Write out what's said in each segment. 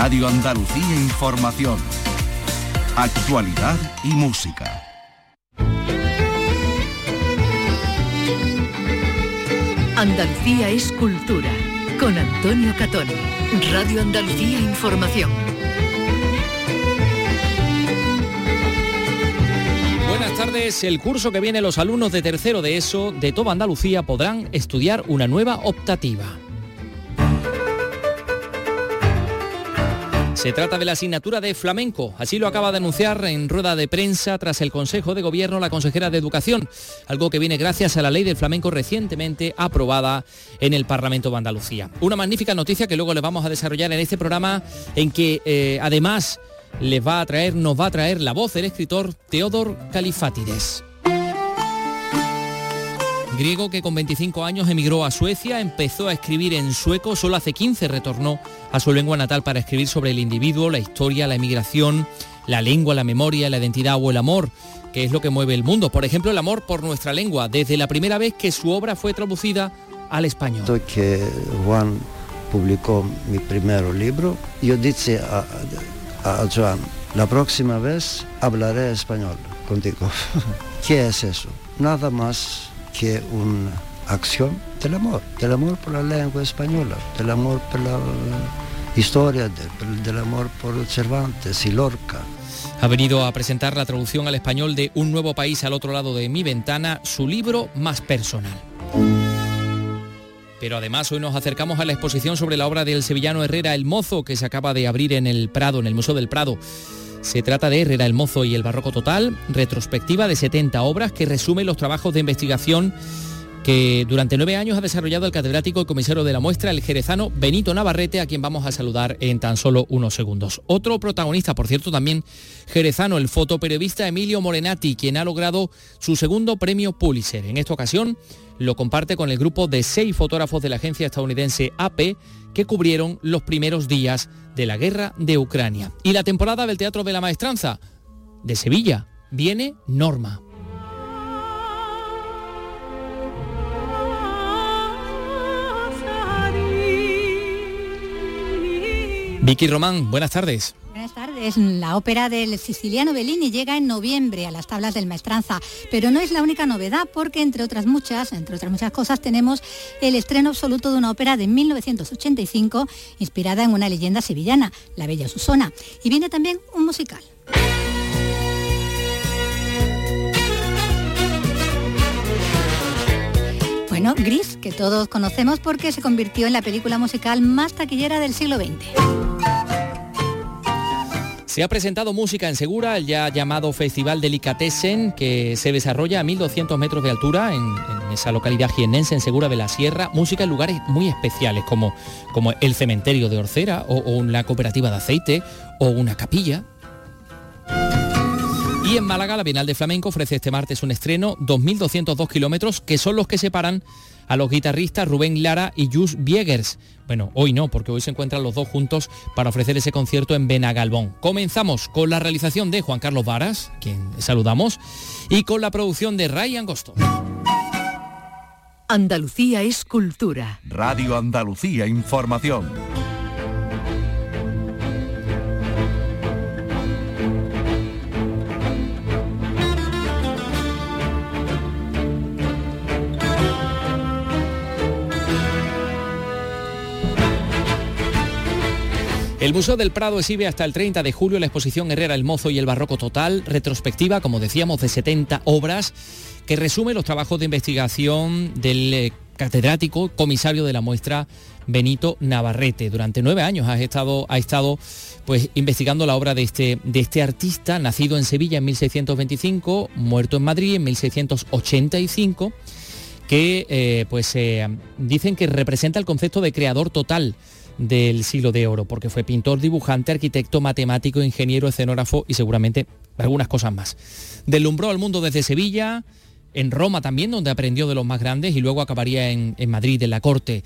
Radio Andalucía Información. Actualidad y música. Andalucía es cultura. Con Antonio Catón. Radio Andalucía Información. Buenas tardes. El curso que viene los alumnos de tercero de ESO de toda Andalucía podrán estudiar una nueva optativa. Se trata de la asignatura de flamenco. Así lo acaba de anunciar en rueda de prensa tras el Consejo de Gobierno la consejera de Educación, algo que viene gracias a la ley del flamenco recientemente aprobada en el Parlamento de Andalucía. Una magnífica noticia que luego le vamos a desarrollar en este programa en que eh, además les va a traer, nos va a traer la voz del escritor Teodor Califátides griego que con 25 años emigró a Suecia, empezó a escribir en sueco, solo hace 15 retornó a su lengua natal para escribir sobre el individuo, la historia, la emigración, la lengua, la memoria, la identidad o el amor, que es lo que mueve el mundo. Por ejemplo, el amor por nuestra lengua, desde la primera vez que su obra fue traducida al español. Que Juan publicó mi primer libro, yo dije a, a Juan, la próxima vez hablaré español contigo. ¿Qué es eso? Nada más que una acción del amor, del amor por la lengua española, del amor por la historia, del, amor por Cervantes y Lorca. Ha venido a presentar la traducción al español de Un nuevo país al otro lado de mi ventana, su libro más personal. Pero además hoy nos acercamos a la exposición sobre la obra del sevillano Herrera El Mozo que se acaba de abrir en el Prado, en el Museo del Prado. Se trata de Herrera el Mozo y el Barroco Total, retrospectiva de 70 obras que resume los trabajos de investigación que durante nueve años ha desarrollado el catedrático y comisario de la muestra, el jerezano Benito Navarrete, a quien vamos a saludar en tan solo unos segundos. Otro protagonista, por cierto, también jerezano, el fotoperiodista Emilio Morenati, quien ha logrado su segundo premio Pulitzer. En esta ocasión lo comparte con el grupo de seis fotógrafos de la agencia estadounidense AP que cubrieron los primeros días de la guerra de Ucrania. Y la temporada del Teatro de la Maestranza de Sevilla viene Norma. Vicky Román, buenas tardes. Buenas tardes. La ópera del siciliano Bellini llega en noviembre a las tablas del Maestranza, pero no es la única novedad porque entre otras muchas, entre otras muchas cosas, tenemos el estreno absoluto de una ópera de 1985 inspirada en una leyenda sevillana, La Bella Susona, y viene también un musical. Bueno, Gris, que todos conocemos porque se convirtió en la película musical más taquillera del siglo XX. Se ha presentado música en Segura, el ya llamado Festival Delicatessen, que se desarrolla a 1.200 metros de altura en, esa localidad jiennense, en Segura de la Sierra. Música en lugares muy especiales, como, como el cementerio de Orcera, o, o la cooperativa de aceite, o una capilla. Y en Málaga, la Bienal de Flamenco ofrece este martes un estreno, 2.202 kilómetros, que son los que separan a los guitarristas Rubén Lara y Jus Biegers. Bueno, hoy no, porque hoy se encuentran los dos juntos para ofrecer ese concierto en Benagalbón. Comenzamos con la realización de Juan Carlos Varas, quien saludamos, y con la producción de Ray Angosto. Andalucía es cultura. Radio Andalucía Información. El Museo del Prado exhibe hasta el 30 de julio la exposición Herrera el Mozo y el Barroco Total, retrospectiva, como decíamos, de 70 obras, que resume los trabajos de investigación del eh, catedrático comisario de la muestra Benito Navarrete. Durante nueve años ha estado, ha estado pues, investigando la obra de este, de este artista, nacido en Sevilla en 1625, muerto en Madrid en 1685 que eh, pues eh, dicen que representa el concepto de creador total del siglo de oro, porque fue pintor, dibujante, arquitecto, matemático, ingeniero, escenógrafo y seguramente algunas cosas más. Deslumbró al mundo desde Sevilla, en Roma también, donde aprendió de los más grandes y luego acabaría en, Madrid, en la corte.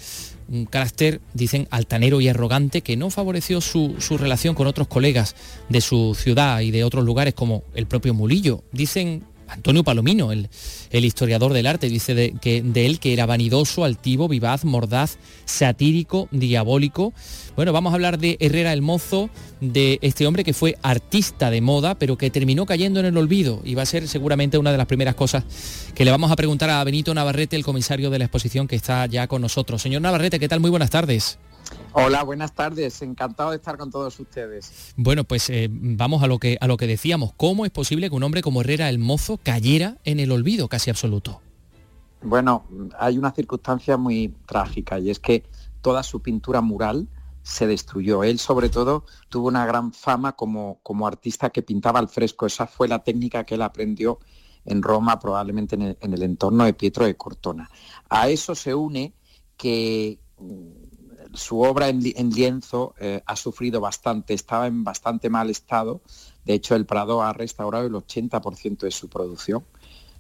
Un carácter, dicen, altanero y arrogante que no favoreció su, su, relación con otros colegas de su ciudad y de otros lugares como el propio Mulillo. Dicen Antonio Palomino, el, historiador del arte, dice de, que, de él que era vanidoso, altivo, vivaz, mordaz, satírico, diabólico. Bueno, vamos a hablar de Herrera el Mozo, de este hombre que fue artista de moda, pero que terminó cayendo en el olvido y va a ser seguramente una de las primeras cosas que le vamos a preguntar a Benito Navarrete, el comisario de la exposición que está ya con nosotros. Señor Navarrete, ¿qué tal? Muy buenas tardes. Hola, buenas tardes. Encantado de estar con todos ustedes. Bueno, pues eh, vamos a lo que a lo que decíamos. ¿Cómo es posible que un hombre como Herrera el Mozo cayera en el olvido casi absoluto? Bueno, hay una circunstancia muy trágica y es que toda su pintura mural se destruyó. Él sobre todo tuvo una gran fama como, como artista que pintaba al fresco. Esa fue la técnica que él aprendió en Roma, probablemente en el, en el entorno de Pietro de Cortona. A eso se une que su obra en, lienzo eh, ha sufrido bastante, estaba en bastante mal estado. De hecho, el Prado ha restaurado el 80% de su producción.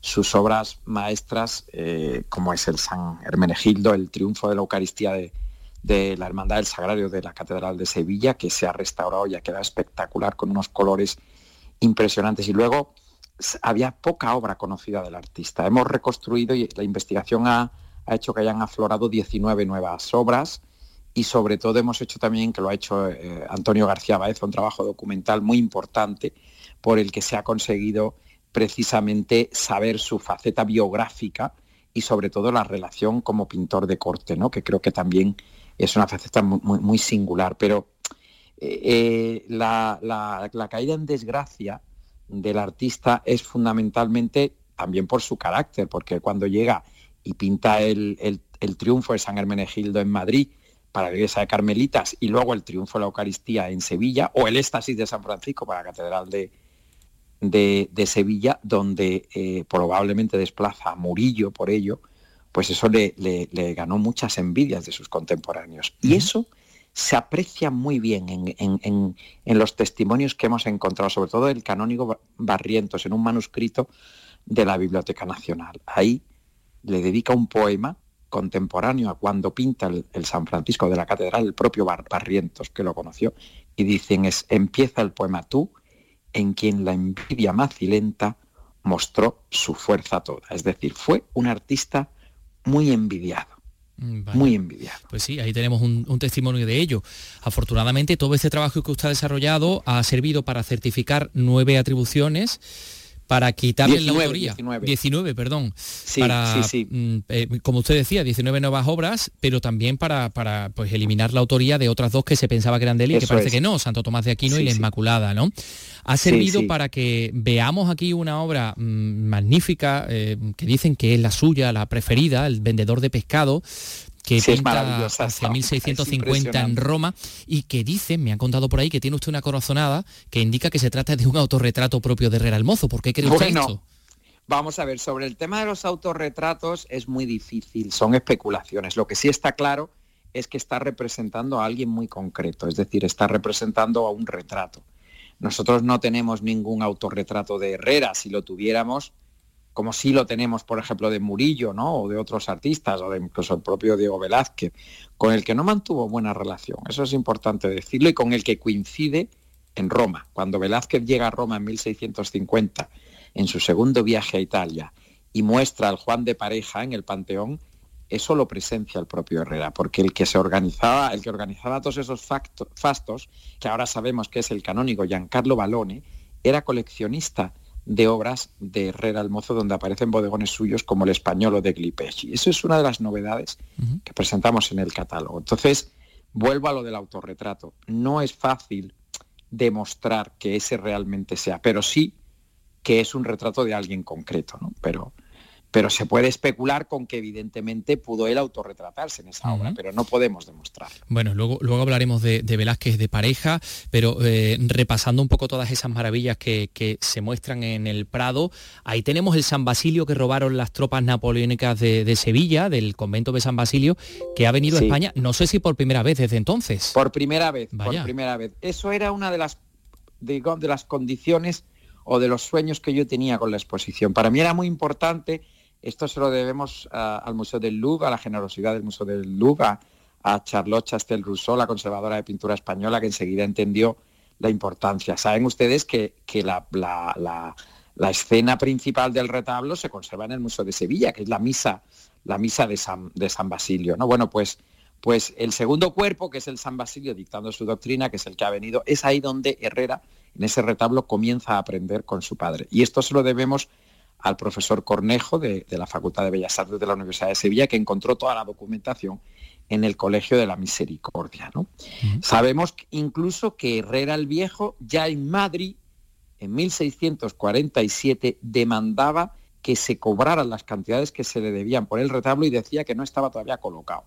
Sus obras maestras, eh, como es el San Hermenegildo, el triunfo de la Eucaristía de, la Hermandad del Sagrario de la Catedral de Sevilla, que se ha restaurado y ha quedado espectacular con unos colores impresionantes. Y luego había poca obra conocida del artista. Hemos reconstruido y la investigación ha, ha hecho que hayan aflorado 19 nuevas obras y sobre todo hemos hecho también, que lo ha hecho eh, Antonio García Baeza, un trabajo documental muy importante por el que se ha conseguido precisamente saber su faceta biográfica y sobre todo la relación como pintor de corte, ¿no? que creo que también es una faceta muy, singular. Pero eh, eh, la, caída en desgracia del artista es fundamentalmente también por su carácter, porque cuando llega y pinta el, el triunfo de San Hermenegildo en Madrid, para la iglesia de Carmelitas y luego el triunfo de la Eucaristía en Sevilla o el éxtasis de San Francisco para la Catedral de, de, Sevilla, donde eh, probablemente desplaza a Murillo por ello, pues eso le, ganó muchas envidias de sus contemporáneos. Y eso se aprecia muy bien en, en, los testimonios que hemos encontrado, sobre todo el canónigo Barrientos, en un manuscrito de la Biblioteca Nacional. Ahí le dedica un poema contemporáneo a cuando pinta el, San Francisco de la Catedral, el propio Barrientos, que lo conoció, y dicen es, empieza el poema tú, en quien la envidia macilenta mostró su fuerza toda. Es decir, fue un artista muy envidiado. Mm, muy envidiado. Pues sí, ahí tenemos un, un, testimonio de ello. Afortunadamente, todo este trabajo que usted ha desarrollado ha servido para certificar nueve atribuciones para quitarle la autoría. 19. perdón. para, mm, eh, como usted decía, 19 nuevas obras, pero también para, para pues, eliminar la autoría de otras dos que se pensaba que eran de él y que parece que no, Santo Tomás de Aquino y la Inmaculada, ¿no? Ha servido para que veamos aquí una obra mm, magnífica eh, que dicen que es la suya, la preferida, el vendedor de pescado, que pinta hacia 1650 en Roma y que dice, me han contado por ahí, que tiene usted una corazonada que indica que se trata de un autorretrato propio de Herrera el Mozo. ¿Por qué cree usted esto? Vamos a ver, sobre el tema de los autorretratos es muy difícil, son especulaciones. Lo que sí está claro es que está representando a alguien muy concreto, es decir, está representando a un retrato. Nosotros no tenemos ningún autorretrato de Herrera, si lo tuviéramos, como sí lo tenemos, por ejemplo, de Murillo, ¿no? O de otros artistas, o de incluso el propio Diego Velázquez, con el que no mantuvo buena relación. Eso es importante decirlo, y con el que coincide en Roma. Cuando Velázquez llega a Roma en 1650, en su segundo viaje a Italia, y muestra al Juan de Pareja en el Panteón, eso lo presencia el propio Herrera, porque el que se organizaba, el que organizaba todos esos fastos, que ahora sabemos que es el canónigo Giancarlo Balone, era coleccionista de obras de Herrera el Mozo donde aparecen bodegones suyos como el español o de Glipeschi. Eso es una de las novedades que presentamos en el catálogo. Entonces, vuelvo a lo del autorretrato. No es fácil demostrar que ese realmente sea, pero sí que es un retrato de alguien concreto, ¿no? Pero, pero se puede especular con que evidentemente pudo él autorretratarse en esa obra, pero no podemos demostrar. Bueno, luego, luego hablaremos de, Velázquez de pareja, pero eh, repasando un poco todas esas maravillas que, se muestran en el Prado, ahí tenemos el San Basilio que robaron las tropas napoleónicas de, Sevilla, del convento de San Basilio, que ha venido a España, no sé si por primera vez desde entonces. Por primera vez, por primera vez. Eso era una de las, de las condiciones o de los sueños que yo tenía con la exposición. Para mí era muy importante esto se lo debemos al Museo del Louvre, a la generosidad del Museo del Louvre, a, Charlotte Chastel-Rousseau, la conservadora de pintura española, que enseguida entendió la importancia. Saben ustedes que, la, la escena principal del retablo se conserva en el Museo de Sevilla, que es la misa, la misa de San, de San Basilio. ¿no? Bueno, pues, pues el segundo cuerpo, que es el San Basilio dictando su doctrina, que es el que ha venido, es ahí donde Herrera, en ese retablo, comienza a aprender con su padre. Y esto se lo debemos al profesor Cornejo de, la Facultad de Bellas Artes de la Universidad de Sevilla, que encontró toda la documentación en el Colegio de la Misericordia. ¿no? Sabemos incluso que Herrera el Viejo, ya en Madrid, en 1647, demandaba que se cobraran las cantidades que se le debían por el retablo y decía que no estaba todavía colocado.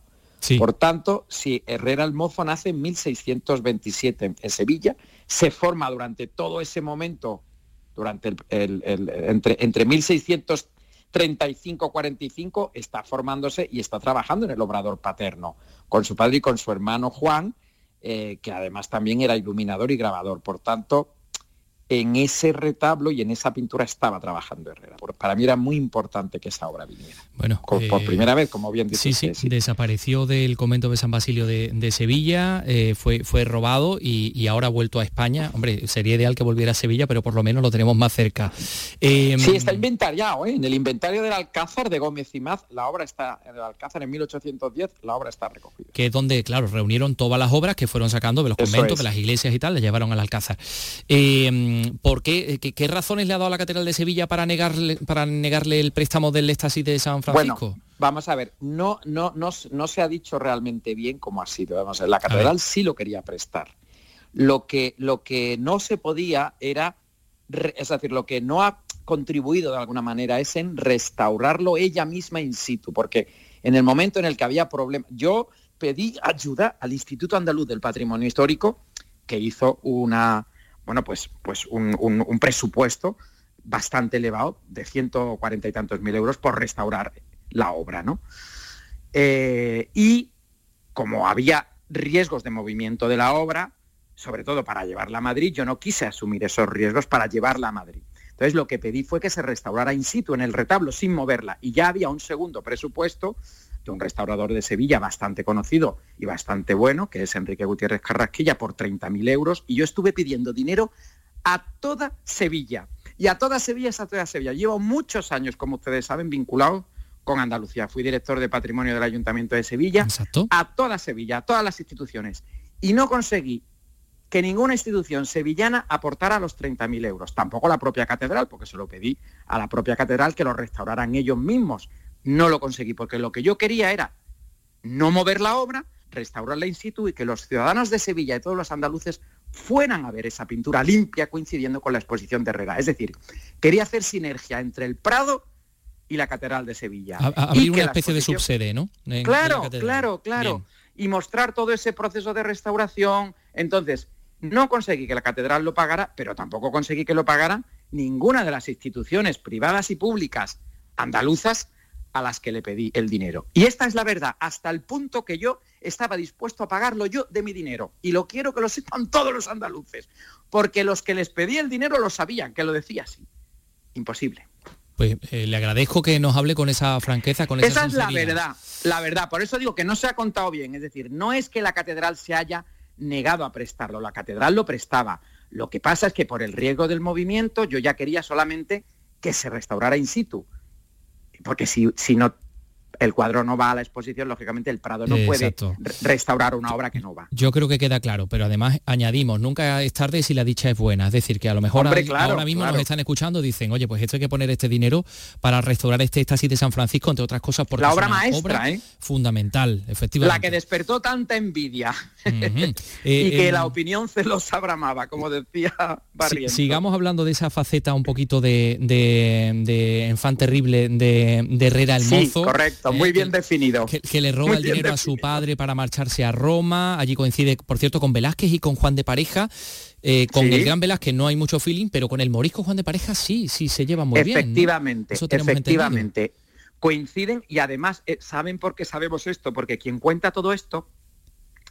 Por tanto, si Herrera el Mozo nace en 1627 en Sevilla, se forma durante todo ese momento durante entre, entre 1635-45 está formándose y está trabajando en el obrador paterno, con su padre y con su hermano Juan, eh, que además también era iluminador y grabador. Por tanto, en ese retablo y en esa pintura estaba trabajando Herrera. Para mí era muy importante que esa obra viniera. Bueno, por, eh, primera vez, como bien dice. Sí, sí, desapareció del convento de San Basilio de, Sevilla, eh, fue, fue robado y, ahora ha vuelto a España. Hombre, sería ideal que volviera a Sevilla, pero por lo menos lo tenemos más cerca. Em, sí, está inventariado, ¿eh? en el inventario del Alcázar de Gómez y Maz, la obra está, en el Alcázar en 1810, la obra está recogida. Que es donde, claro, reunieron todas las obras que fueron sacando de los conventos, de las iglesias y tal, las llevaron al Alcázar. Em, ¿Por qué, qué, razones le ha dado la Catedral de Sevilla para negarle, para negarle el préstamo del éxtasis de San Francisco? Bueno, vamos a ver, no, no, no, no se ha dicho realmente bien cómo ha sido. Vamos a la Catedral sí lo quería prestar. Lo que, lo que no se podía era, es decir, lo que no ha contribuido de alguna manera es en restaurarlo ella misma in situ, porque en el momento en el que había problemas, yo pedí ayuda al Instituto Andaluz del Patrimonio Histórico, que hizo una, bueno, pues, pues un, presupuesto bastante elevado, de 140 y tantos mil euros, por restaurar la obra, ¿no? Eh, y como había riesgos de movimiento de la obra, sobre todo para llevarla a Madrid, yo no quise asumir esos riesgos para llevarla a Madrid. Entonces lo que pedí fue que se restaurara in situ en el retablo sin moverla y ya había un segundo presupuesto de un restaurador de Sevilla bastante conocido y bastante bueno, que es Enrique Gutiérrez Carrasquilla, por 30.000 euros, y yo estuve pidiendo dinero a toda Sevilla. Y a toda Sevilla es a toda Sevilla. Llevo muchos años, como ustedes saben, vinculado con Andalucía. Fui director de patrimonio del Ayuntamiento de Sevilla. A toda Sevilla, a todas las instituciones. Y no conseguí que ninguna institución sevillana aportara los 30.000 euros. Tampoco la propia catedral, porque se lo pedí a la propia catedral que lo restauraran ellos mismos. No lo conseguí porque lo que yo quería era no mover la obra, restaurarla in situ y que los ciudadanos de Sevilla y todos los andaluces fueran a ver esa pintura limpia coincidiendo con la exposición de Herrera. Es decir, quería hacer sinergia entre el Prado y la Catedral de Sevilla. abrir una especie de subsede, ¿no? claro, claro, claro. Y mostrar todo ese proceso de restauración. Entonces, no conseguí que la catedral lo pagara, pero tampoco conseguí que lo pagara ninguna de las instituciones privadas y públicas andaluzas a las que le pedí el dinero. Y esta es la verdad, hasta el punto que yo estaba dispuesto a pagarlo yo de mi dinero. Y lo quiero que lo sepan todos los andaluces, porque los que les pedí el dinero lo sabían, que lo decía así. Imposible. Pues eh, le agradezco que nos hable con esa franqueza, con esa Esa es la verdad, la verdad. Por eso digo que no se ha contado bien. Es decir, no es que la catedral se haya negado a prestarlo, la catedral lo prestaba. Lo que pasa es que por el riesgo del movimiento yo ya quería solamente que se restaurara in situ porque si, si no el cuadro no va a la exposición, lógicamente el Prado no puede restaurar una obra que no va. Yo creo que queda claro, pero además añadimos, nunca es tarde si la dicha es buena. Es decir, que a lo mejor ahora mismo nos están escuchando, dicen, oye, pues esto hay que poner este dinero para restaurar este éxtasis de San Francisco, entre otras cosas, porque la obra maestra, ¿eh? fundamental, efectivamente. La que despertó tanta envidia y que eh, la opinión se los abramaba, como decía Barrientos. sigamos hablando de esa faceta un poquito de, de, enfant terrible de, Herrera el sí, correcto muy bien definido. Que, le roba el dinero a su padre para marcharse a Roma. Allí coincide, por cierto, con Velázquez y con Juan de Pareja. Eh, con el gran Velázquez no hay mucho feeling, pero con el morisco Juan de Pareja sí, sí se lleva muy bien. Efectivamente, efectivamente. Coinciden y además, eh, ¿saben por qué sabemos esto? Porque quien cuenta todo esto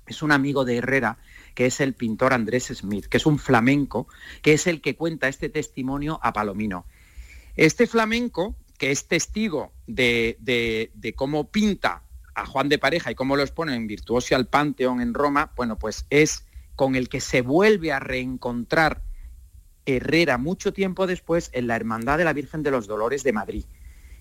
es un amigo de Herrera, que es el pintor Andrés Smith, que es un flamenco, que es el que cuenta este testimonio a Palomino. Este flamenco que es testigo de, cómo pinta a Juan de Pareja y cómo lo expone en Virtuoso al Panteón en Roma, bueno, pues es con el que se vuelve a reencontrar Herrera mucho tiempo después en la Hermandad de la Virgen de los Dolores de Madrid.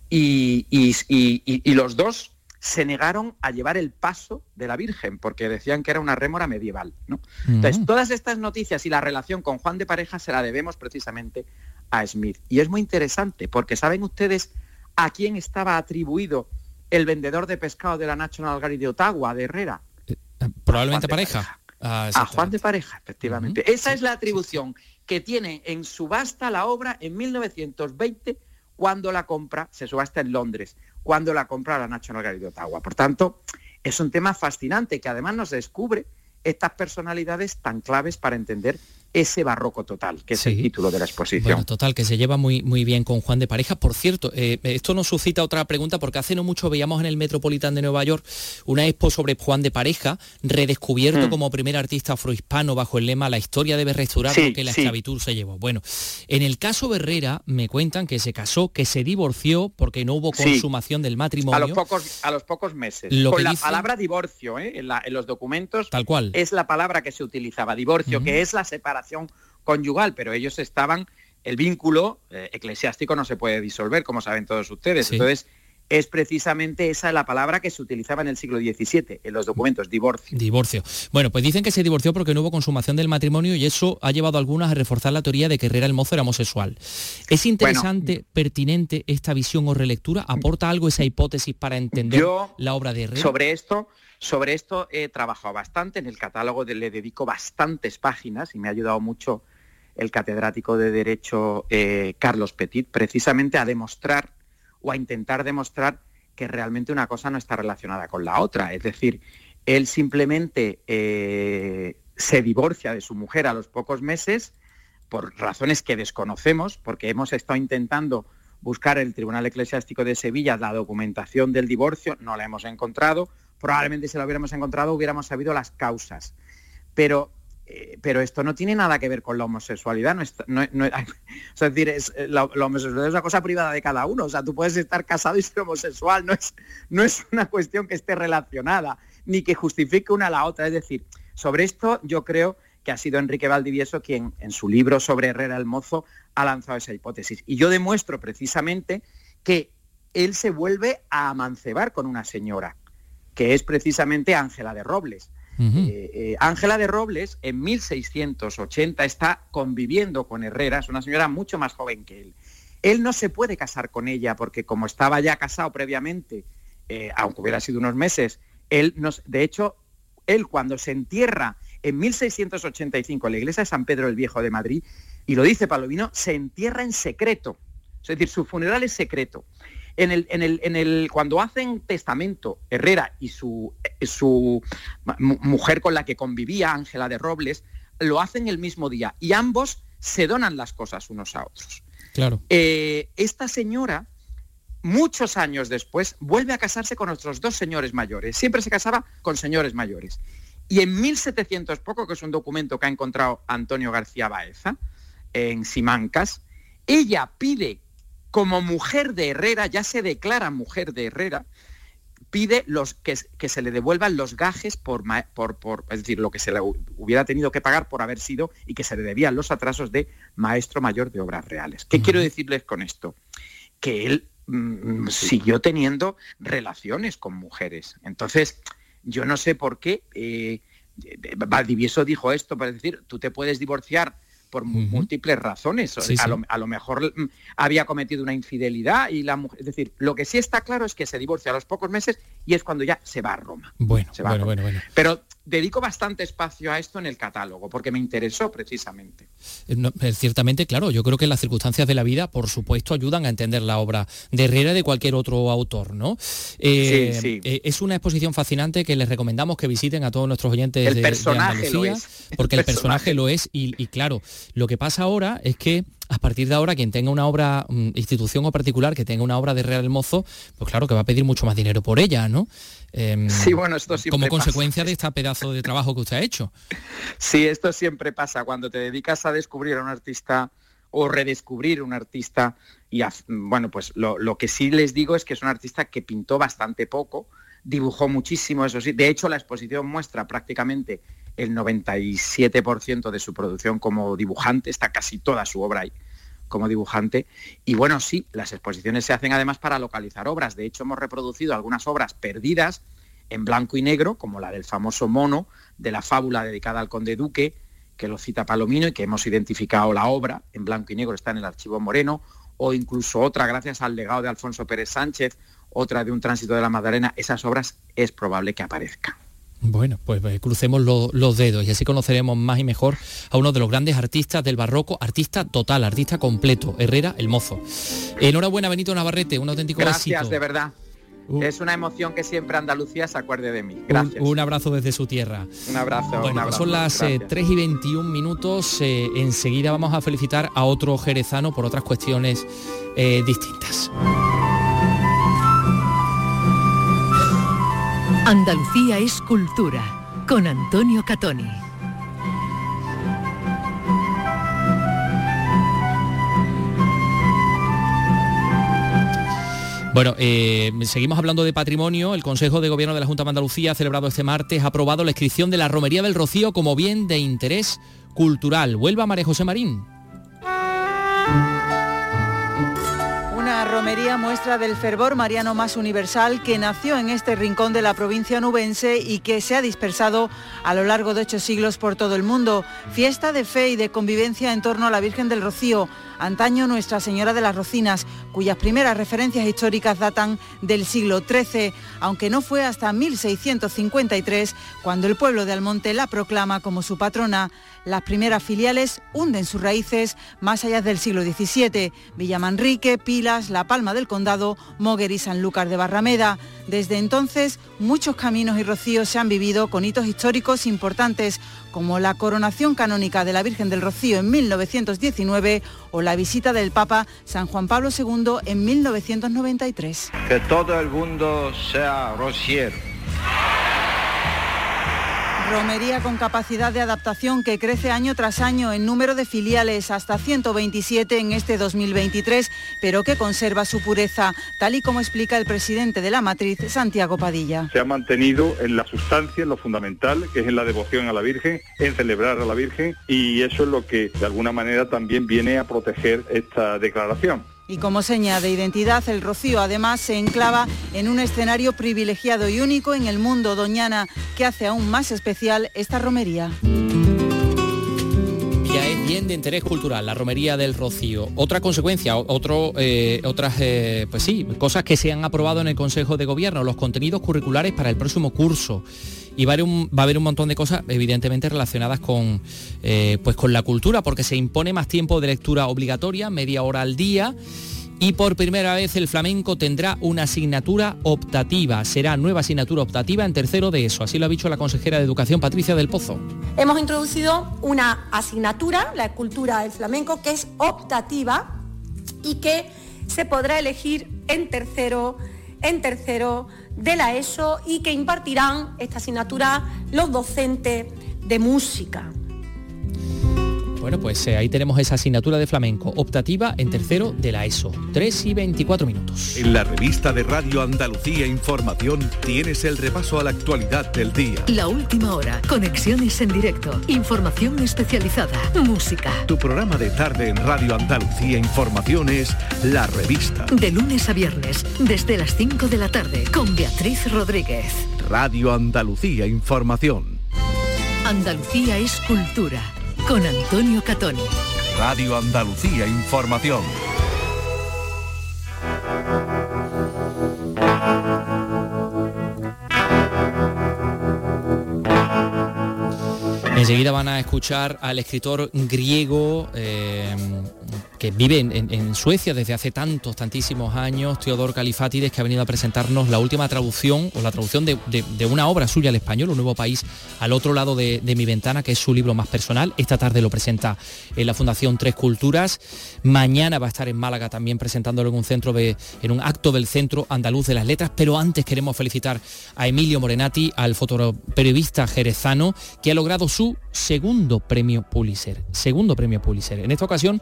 Y, y, los dos se negaron a llevar el paso de la Virgen, porque decían que era una rémora medieval. ¿no? Entonces, todas estas noticias y la relación con Juan de Pareja se la debemos precisamente a Smith. Y es muy interesante, porque ¿saben ustedes a quién estaba atribuido el vendedor de pescado de la National Gallery de Ottawa, de Herrera? Eh, probablemente pareja. Ah, a Juan de Pareja, efectivamente. Esa es la atribución que tiene en subasta la obra en 1920 cuando la compra, se subasta en Londres, cuando la compra la National Gallery de Ottawa. Por tanto, es un tema fascinante que además nos descubre estas personalidades tan claves para entender ese barroco total, que es el título de la exposición. Bueno, total, que se lleva muy, muy bien con Juan de Pareja. Por cierto, eh, esto nos suscita otra pregunta, porque hace no mucho veíamos en el Metropolitan de Nueva York una expo sobre Juan de Pareja, redescubierto mm. como primer artista afrohispano bajo el lema La historia debe restaurar porque la esclavitud se llevó. Bueno, en el caso Berrera me cuentan que se casó, que se divorció porque no hubo consumación del matrimonio. A los pocos, a los pocos meses. con la palabra divorcio, ¿eh? en, los documentos. Tal cual. Es la palabra que se utilizaba, divorcio, que es la separación conyugal, pero ellos estaban, el vínculo eh, eclesiástico no se puede disolver, como saben todos ustedes. Entonces, es precisamente esa la palabra que se utilizaba en el siglo XVII, en los documentos, divorcio. Divorcio. Bueno, pues dicen que se divorció porque no hubo consumación del matrimonio y eso ha llevado a algunas a reforzar la teoría de que Herrera el mozo era homosexual. ¿Es interesante, pertinente esta visión o relectura? ¿Aporta algo esa hipótesis para entender la obra de Herrera? Sobre esto, sobre esto he trabajado bastante, en el catálogo le dedico bastantes páginas y me ha ayudado mucho el catedrático de Derecho eh, Carlos Petit, precisamente a demostrar o a intentar demostrar que realmente una cosa no está relacionada con la otra. Es decir, él simplemente eh, se divorcia de su mujer a los pocos meses por razones que desconocemos, porque hemos estado intentando buscar en el Tribunal Eclesiástico de Sevilla la documentación del divorcio, no la hemos encontrado, probablemente si lo hubiéramos encontrado hubiéramos sabido las causas. Pero, eh, pero esto no tiene nada que ver con la homosexualidad. No es, decir, eh, la, homosexualidad es una cosa privada de cada uno. O sea, tú puedes estar casado y ser homosexual. No es, no es una cuestión que esté relacionada, ni que justifique una a la otra. Es decir, sobre esto yo creo que ha sido Enrique Valdivieso quien en su libro sobre Herrera el Mozo ha lanzado esa hipótesis. Y yo demuestro precisamente que él se vuelve a amancebar con una señora que es precisamente Ángela de Robles. Eh, eh, Ángela de Robles en 1680 está conviviendo con Herrera, es una señora mucho más joven que él. Él no se puede casar con ella porque como estaba ya casado previamente, eh, aunque hubiera sido unos meses, él nos, de hecho, él cuando se entierra en 1685 en la iglesia de San Pedro el Viejo de Madrid, y lo dice Palovino, se entierra en secreto. Es decir, su funeral es secreto. En el, en el, en el, cuando hacen testamento Herrera y su, su mujer con la que convivía, Ángela de Robles, lo hacen el mismo día y ambos se donan las cosas unos a otros. Claro. Eh, esta señora, muchos años después, vuelve a casarse con otros dos señores mayores. Siempre se casaba con señores mayores. Y en 1700 poco, que es un documento que ha encontrado Antonio García Baeza en Simancas, ella pide como mujer de Herrera, ya se declara mujer de Herrera, pide los, que, se le devuelvan los gajes por, por, es decir, lo que se le hubiera tenido que pagar por haber sido y que se le debían los atrasos de maestro mayor de obras reales. ¿Qué quiero decirles con esto? Que él mm, siguió teniendo relaciones con mujeres. Entonces, yo no sé por qué eh, Valdivieso dijo esto, para decir, tú te puedes divorciar por múltiples razones. a, Lo, mejor mm, había cometido una infidelidad y la mujer, es decir, lo que sí está claro es que se divorcia a los pocos meses y es cuando ya se va a Roma. Bueno, bueno, bueno, bueno. Pero dedico bastante espacio a esto en el catálogo, porque me interesó precisamente. Eh, eh, ciertamente, claro, yo creo que las circunstancias de la vida, por supuesto, ayudan a entender la obra de Herrera y de cualquier otro autor, ¿no? Eh, sí, sí. es una exposición fascinante que les recomendamos que visiten a todos nuestros oyentes de, Andalucía, porque el personaje, lo es y, y claro, lo que pasa ahora es que a partir de ahora quien tenga una obra, mm, institución o particular que tenga una obra de Real Mozo, pues claro que va a pedir mucho más dinero por ella, ¿no? Em, sí, bueno, esto Como consecuencia de este pedazo de trabajo que usted ha hecho. Sí, esto siempre pasa cuando te dedicas a descubrir a un artista o redescubrir un artista y bueno, pues lo, lo, que sí les digo es que es un artista que pintó bastante poco, dibujó muchísimo, eso sí. De hecho, la exposición muestra prácticamente el 97% de su producción como dibujante, está casi toda su obra ahí como dibujante. Y bueno, sí, las exposiciones se hacen además para localizar obras. De hecho, hemos reproducido algunas obras perdidas en blanco y negro, como la del famoso mono de la fábula dedicada al conde Duque, que lo cita Palomino y que hemos identificado la obra en blanco y negro, está en el archivo Moreno, o incluso otra, gracias al legado de Alfonso Pérez Sánchez, otra de un tránsito de la Magdalena, esas obras es probable que aparezcan. Bueno, pues, pues crucemos los dedos y así conoceremos más y mejor a uno de los grandes artistas del barroco, artista total, artista completo, Herrera el Mozo. Enhorabuena Benito Navarrete, un auténtico Gracias, de verdad. Uh. Es una emoción que siempre Andalucía se acuerde de mí. Gracias. Un, abrazo desde su tierra. Un abrazo. Bueno, son las 3 eh, y 21 minutos. Eh, enseguida vamos a felicitar a otro jerezano por otras cuestiones eh, distintas. Andalucía es cultura con Antonio Catoni. Bueno, eh, seguimos hablando de patrimonio. El Consejo de Gobierno de la Junta de Andalucía, celebrado este martes, ha aprobado la inscripción de la Romería del Rocío como bien de interés cultural. Vuelva María José Marín. Romería muestra del fervor mariano más universal que nació en este rincón de la provincia nubense y que se ha dispersado a lo largo de ocho siglos por todo el mundo. Fiesta de fe y de convivencia en torno a la Virgen del Rocío, antaño Nuestra Señora de las Rocinas, cuyas primeras referencias históricas datan del siglo XIII, aunque no fue hasta 1653 cuando el pueblo de Almonte la proclama como su patrona. Las primeras filiales hunden sus raíces más allá del siglo XVII. Villamanrique, Pilas, La Palma del Condado, Moguer y Sanlúcar de Barrameda. Desde entonces, muchos caminos y rocíos se han vivido con hitos históricos importantes, como la coronación canónica de la Virgen del Rocío en 1919 o la visita del Papa San Juan Pablo II en 1993. Que todo el mundo sea rociero Romería con capacidad de adaptación que crece año tras año en número de filiales hasta 127 en este 2023, pero que conserva su pureza, tal y como explica el presidente de la matriz, Santiago Padilla. Se ha mantenido en la sustancia, en lo fundamental, que es en la devoción a la Virgen, en celebrar a la Virgen, y eso es lo que de alguna manera también viene a proteger esta declaración. Y como seña de identidad, el Rocío además se enclava en un escenario privilegiado y único en el mundo doñana que hace aún más especial esta romería ya es bien de interés cultural, la romería del Rocío. Otra consecuencia, eh, otras, eh, pues cosas que se han aprobado en el Consejo de Gobierno, los contenidos curriculares para el próximo curso. Y va a haber un, montón de cosas, evidentemente, relacionadas con, eh, pues con la cultura, porque se impone más tiempo de lectura obligatoria, media hora al día y por primera vez el flamenco tendrá una asignatura optativa. Será nueva asignatura optativa en tercero de eso. Así lo ha dicho la consejera de Educación Patricia del Pozo. Hemos introducido una asignatura, la cultura del flamenco, que es optativa y que se podrá elegir en tercero, en tercero de la ESO y que impartirán esta asignatura los docentes de música. Bueno, pues eh, ahí tenemos esa asignatura de flamenco optativa en tercero de la ESO. 3 y 24 minutos. En la revista de Radio Andalucía Información tienes el repaso a la actualidad del día. La última hora, conexiones en directo, información especializada, música. Tu programa de tarde en Radio Andalucía Información es La Revista. De lunes a viernes, desde las 5 de la tarde, con Beatriz Rodríguez. Radio Andalucía Información. Andalucía es cultura con Antonio Catoni. Radio Andalucía Información. Enseguida van a escuchar al escritor griego eh, que vive en, Suecia desde hace tantos, tantísimos años, Teodor Califátides, que ha venido a presentarnos la última traducción o la traducción de, una obra suya al español, Un nuevo país al otro lado de, mi ventana, que es su libro más personal. Esta tarde lo presenta en la Fundación Tres Culturas. Mañana va a estar en Málaga también presentándolo en un centro en un acto del Centro Andaluz de las Letras. Pero antes queremos felicitar a Emilio Morenati, al fotoperiodista jerezano, que ha logrado su segundo premio Pulitzer. Segundo premio Pulitzer. En esta ocasión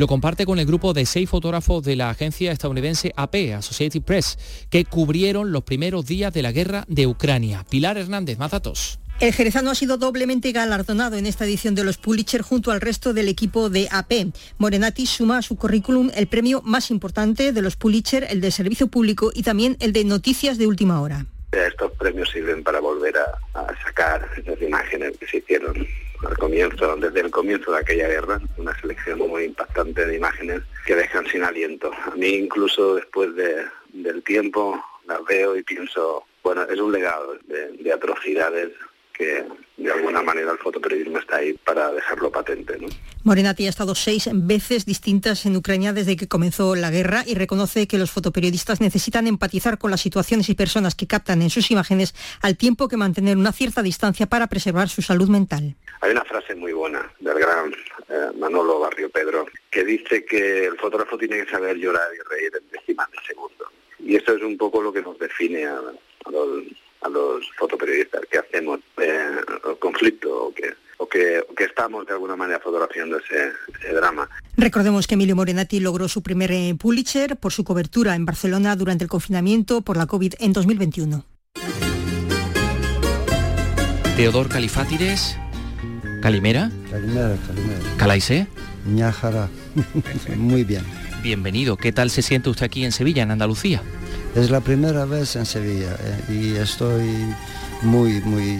lo comparte con el grupo de seis fotógrafos de la agencia estadounidense AP, Associated Press, que cubrieron los primeros días de la guerra de Ucrania. Pilar Hernández, más datos. El jerezano ha sido doblemente galardonado en esta edición de los Pulitzer junto al resto del equipo de AP. Morenati suma a su currículum el premio más importante de los Pulitzer, el de Servicio Público y también el de Noticias de Última Hora. Estos premios sirven para volver a, sacar esas imágenes que se hicieron al comienzo, desde el comienzo de aquella guerra, una selección muy impactante de imágenes que dejan sin aliento. A mí incluso después del tiempo las veo y pienso, bueno, es un legado de atrocidades que de alguna manera el fotoperiodismo está ahí para dejarlo patente. ¿no? Morenati ha estado seis veces distintas en Ucrania desde que comenzó la guerra y reconoce que los fotoperiodistas necesitan empatizar con las situaciones y personas que captan en sus imágenes al tiempo que mantener una cierta distancia para preservar su salud mental. Hay una frase muy buena del gran eh, Manolo Barrio Pedro que dice que el fotógrafo tiene que saber llorar y reír en décimas de segundo. Y esto es un poco lo que nos define a, a los a los fotoperiodistas que hacemos eh, conflicto o que, o que, que, estamos de alguna manera fotografiando ese, drama. Recordemos que Emilio Morenati logró su primer eh, Pulitzer por su cobertura en Barcelona durante el confinamiento por la COVID en 2021. Teodor Califátides, Calimera. Calimera, Calimera. Calaise. Ñajara. Muy bien. Bienvenido. ¿Qué tal se siente usted aquí en Sevilla, en Andalucía? Es la primera vez en Sevilla eh, y estoy muy, muy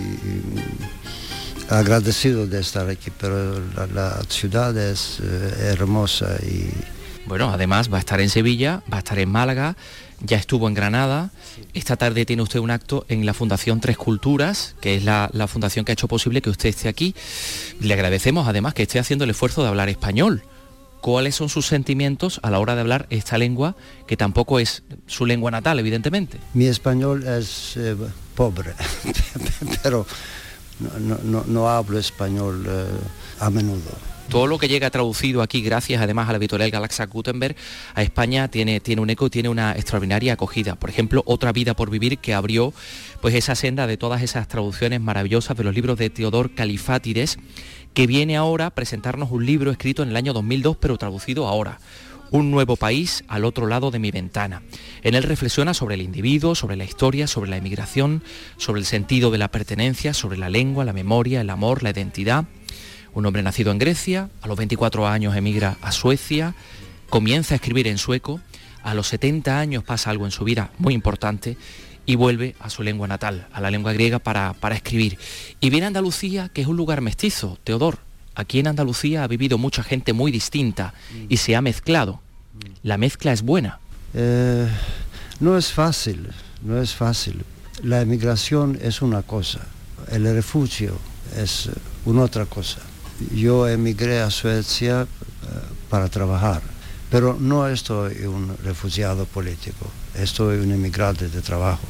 agradecido de estar aquí, pero la, ciudad es eh, hermosa y... Bueno, además va a estar en Sevilla, va a estar en Málaga, ya estuvo en Granada. Esta tarde tiene usted un acto en la Fundación Tres Culturas, que es la, fundación que ha hecho posible que usted esté aquí. Le agradecemos además que esté haciendo el esfuerzo de hablar español, cuáles son sus sentimientos a la hora de hablar esta lengua, que tampoco es su lengua natal, evidentemente. Mi español es eh, pobre, pero no, hablo español eh, a menudo. Todo lo que llega traducido aquí, gracias además a la editorial Galaxia Gutenberg, a España tiene, tiene un eco y tiene una extraordinaria acogida. Por ejemplo, Otra vida por vivir, que abrió pues esa senda de todas esas traducciones maravillosas de los libros de Teodor Califátides, que viene ahora a presentarnos un libro escrito en el año 2002, pero traducido ahora. Un nuevo país al otro lado de mi ventana. En él reflexiona sobre el individuo, sobre la historia, sobre la emigración, sobre el sentido de la pertenencia, sobre la lengua, la memoria, el amor, la identidad. Un hombre nacido en Grecia, a los 24 años emigra a Suecia, comienza a escribir en sueco, a los 70 años pasa algo en su vida muy importante y vuelve a su lengua natal, a la lengua griega, para, para escribir. Y viene a Andalucía, que es un lugar mestizo, Teodor. Aquí en Andalucía ha vivido mucha gente muy distinta y se ha mezclado. ¿La mezcla es buena? Eh, no es fácil, no es fácil. La emigración es una cosa, el refugio es una otra cosa. Yo emigré a Suecia eh, para trabajar, pero no estoy un refugiado político, estoy un emigrante de trabajo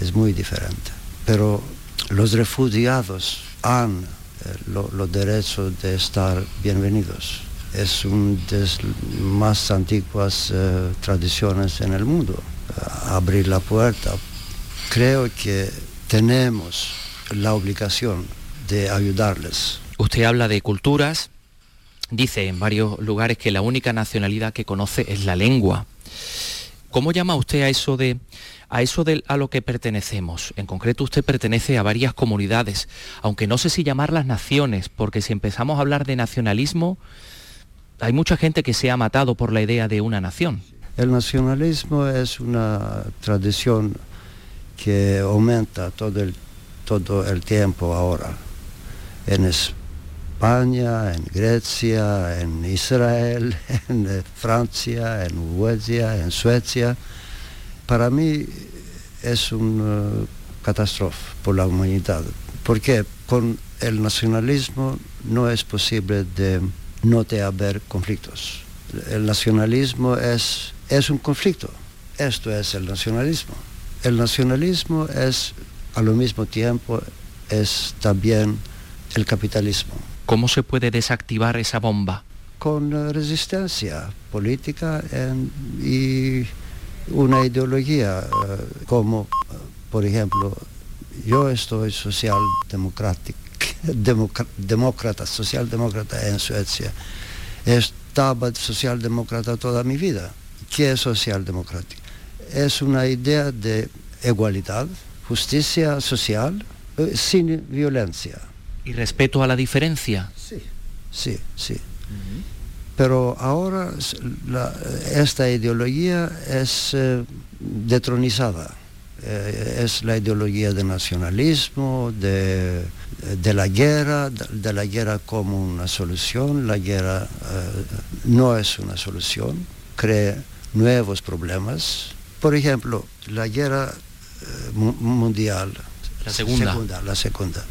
es muy diferente. Pero los refugiados han eh, los derechos de estar bienvenidos. Es una de las más antiguas eh, tradiciones en el mundo, abrir la puerta. Creo que tenemos la obligación de ayudarles. Usted habla de culturas, dice en varios lugares que la única nacionalidad que conoce es la lengua. ¿Cómo llama usted a eso de a eso de, a lo que pertenecemos. En concreto usted pertenece a varias comunidades, aunque no sé si llamarlas naciones, porque si empezamos a hablar de nacionalismo, hay mucha gente que se ha matado por la idea de una nación. El nacionalismo es una tradición que aumenta todo el, todo el tiempo ahora. En España, en Grecia, en Israel, en Francia, en Suecia, en Suecia para mí es una eh, catástrofe por la humanidad, porque con el nacionalismo no es posible de no te haber conflictos. El nacionalismo es, es un conflicto. Esto es el nacionalismo. El nacionalismo es al mismo tiempo es también el capitalismo. ¿Cómo se puede desactivar esa bomba? Con eh, resistencia política y una ideología eh, como, por ejemplo, yo estoy social demócrata, socialdemócrata en Suecia. Estaba socialdemócrata toda mi vida. ¿Qué es socialdemocrática? Es una idea de igualdad, justicia social eh, sin violencia. ¿Y respeto a la diferencia? Sí, sí, sí. Pero ahora la, esta ideología es eh, detronizada. Eh, es la ideología del nacionalismo, de, de la guerra, de, de, la guerra como una solución. La guerra eh, no es una solución, crea nuevos problemas. Por ejemplo, la guerra mundial. La segunda. segunda. La segunda.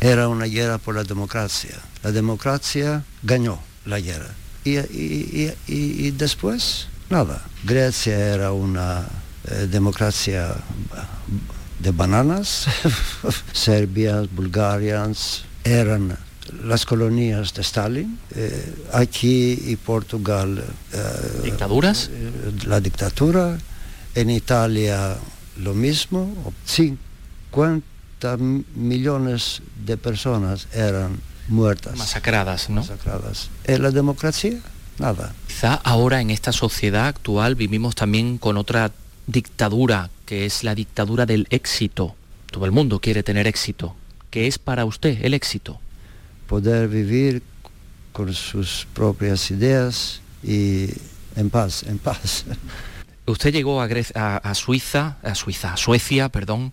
Era una guerra por la democracia. La democracia ganó la guerra. Y, y, y, y, después, nada. Grecia era una eh, democracia de bananas. Serbia, Bulgaria eran las colonias de Stalin. Eh, aquí y Portugal. Eh, ¿Dictaduras? La dictadura. En Italia lo mismo. 50 millones de personas eran muertas. Masacradas, ¿no? Masacradas. ¿En la democracia? Nada. Quizá ahora en esta sociedad actual vivimos también con otra dictadura, que es la dictadura del éxito. Todo el mundo quiere tener éxito. ¿Qué es para usted el éxito? Poder vivir con sus propias ideas y en paz, en paz. Usted llegó a, Grecia, a, a Suiza, a Suiza, a Suecia, perdón,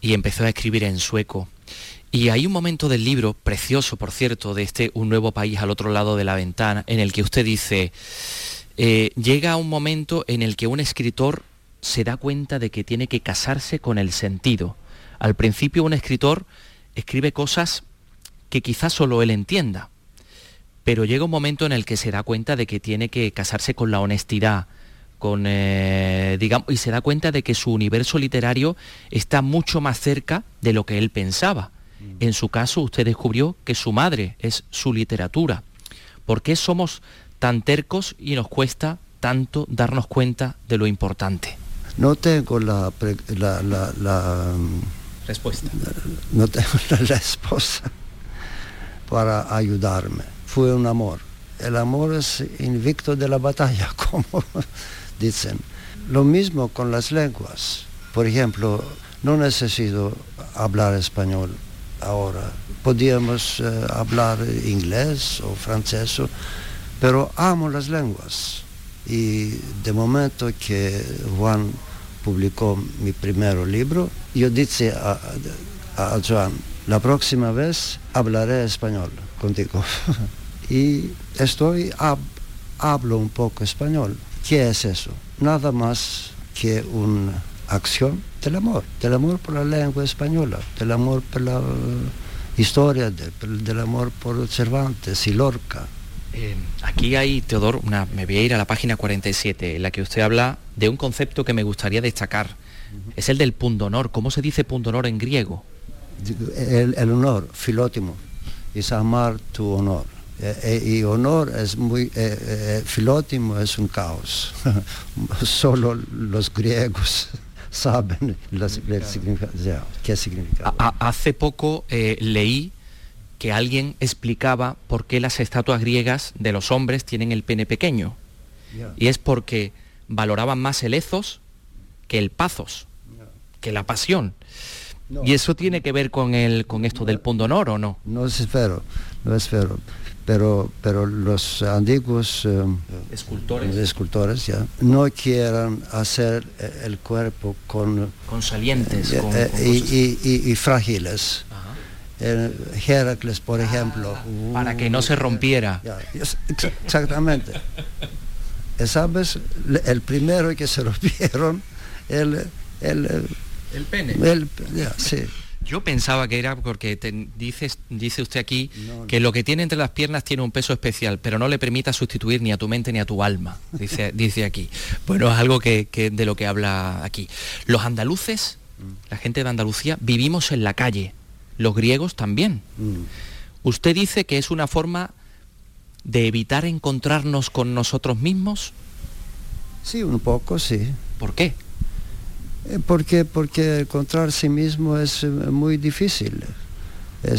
y empezó a escribir en sueco. Y hay un momento del libro, precioso por cierto, de este Un nuevo país al otro lado de la ventana, en el que usted dice, eh, llega un momento en el que un escritor se da cuenta de que tiene que casarse con el sentido. Al principio un escritor escribe cosas que quizás solo él entienda, pero llega un momento en el que se da cuenta de que tiene que casarse con la honestidad, con, eh, digamos, y se da cuenta de que su universo literario está mucho más cerca de lo que él pensaba. En su caso, usted descubrió que su madre es su literatura. ¿Por qué somos tan tercos y nos cuesta tanto darnos cuenta de lo importante? No tengo la, la, la, la respuesta. No tengo la respuesta para ayudarme. Fue un amor. El amor es invicto de la batalla, como dicen. Lo mismo con las lenguas. Por ejemplo, no necesito hablar español ahora. Podíamos eh, hablar inglés o francés, pero amo las lenguas. Y de momento que Juan publicó mi primer libro, yo dije a, Joan, la próxima vez hablaré español contigo. y estoy, hab, hablo un poco español. ¿Qué es eso? Nada más que una acción del amor, del amor por la lengua española, del amor por la historia, de, del amor por Cervantes y Lorca. Eh, aquí hay, Teodor, una, me voy a ir a la página 47, en la que usted habla de un concepto que me gustaría destacar. Uh -huh. Es el del pundonor. ¿Cómo se dice pundonor en griego? El, el honor, filótimo, es amar tu honor. Eh, y honor es muy, eh, eh, filótimo es un caos. Solo los griegos saben el significado, qué significa. Hace poco eh, leí que alguien explicaba por qué las estatuas griegas de los hombres tienen el pene pequeño. Yeah. Y es porque valoraban más el ethos que el yeah. que la pasión. No, ¿Y eso tiene que ver con, el, con esto del pundonor o no? No espero, no espero. Pero, pero los antiguos eh, escultores, escultores ya, no quieren hacer el cuerpo con, con salientes eh, con, eh, con y, y, y, frágiles. Eh, Heracles, por ejemplo. Para que no se rompiera. Ya, exactamente. ¿Sabes? El primero que se rompieron, el... El, el pene. El, ya, sí. Yo pensaba que era porque te, dices, dice usted aquí no, no. que lo que tiene entre las piernas tiene un peso especial, pero no le permita sustituir ni a tu mente ni a tu alma, dice, dice aquí. Bueno, es algo que, que, de lo que habla aquí. Los andaluces, la gente de Andalucía, vivimos en la calle, los griegos también. Mm. ¿Usted dice que es una forma de evitar encontrarnos con nosotros mismos? Sí, un poco, sí. ¿Por qué? Porque, porque encontrar sí mismo es muy difícil. Eh,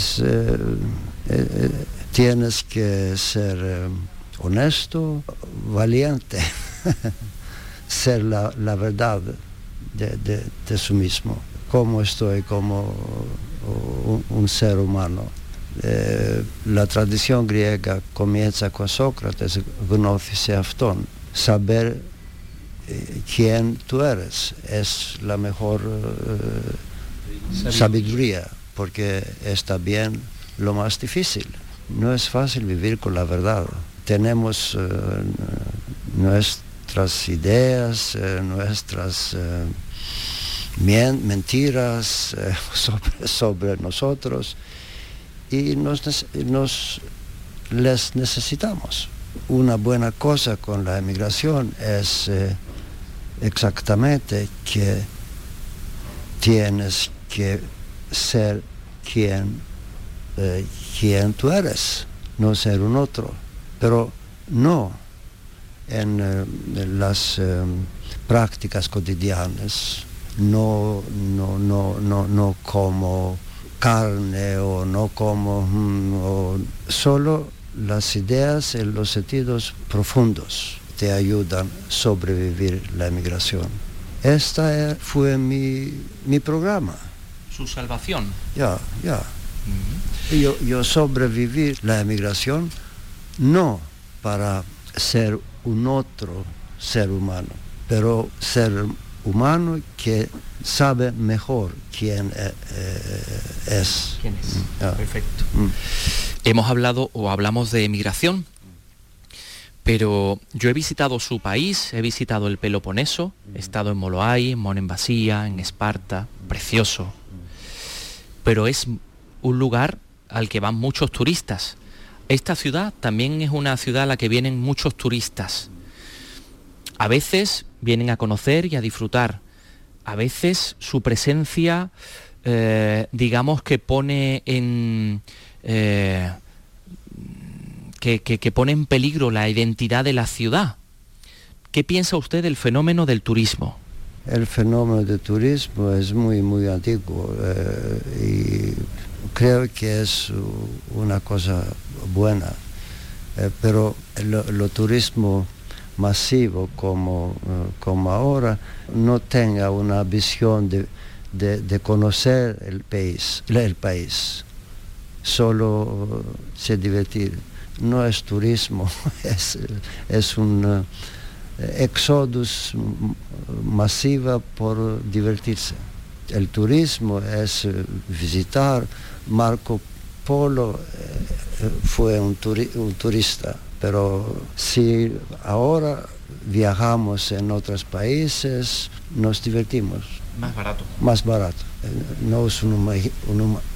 eh, tienes que ser eh, honesto, valiente, ser la, verdad de, de, de, su mismo. cómo estoy como un, ser humano. Eh, la tradición griega comienza con Sócrates, gnosis aftón, saber eh, quién tú eres es la mejor eh, sabiduría, porque está bien lo más difícil. No es fácil vivir con la verdad. Tenemos nuestras ideas, nuestras mentiras eh, sobre, nosotros y nos, nos, les necesitamos. Una buena cosa con la emigración es eh, exactamente que tienes que ser quien, eh, tú eres, no ser un otro, pero no en las prácticas cotidianas no, no, no, no, no como carne o no como mm, solo las ideas y los sentidos profundos te ayudan a sobrevivir la emigración. Esta fue mi, programa. Su salvación. Ya, ya. yo, yo sobreviví la emigración no para ser un otro ser humano, pero ser humano que sabe mejor quién eh, eh, es. ¿Quién es? Mm, Perfecto. Mm. Hemos hablado o hablamos de emigración, pero yo he visitado su país, he visitado el Peloponeso, he estado en Moloai, en Monembasía, en Esparta, precioso. Pero es un lugar al que van muchos turistas. Esta ciudad también es una ciudad a la que vienen muchos turistas. A veces vienen a conocer y a disfrutar. A veces su presencia, eh, digamos que pone en... Eh, que, pone en peligro la identidad de la ciudad. ¿Qué piensa usted del fenómeno del turismo? El fenómeno del turismo es muy, muy antiguo eh, y creo que es una cosa buena, pero el turismo masivo como, eh, como ahora no tenga una visión de, de, conocer el país, el país, solo se divertir. No es turismo, es, es un eh, exodus masiva por divertirse. El turismo es eh, visitar. Marco Polo fue un, un turista pero si ahora viajamos en otros países, nos divertimos. Más barato. Más barato. No es un,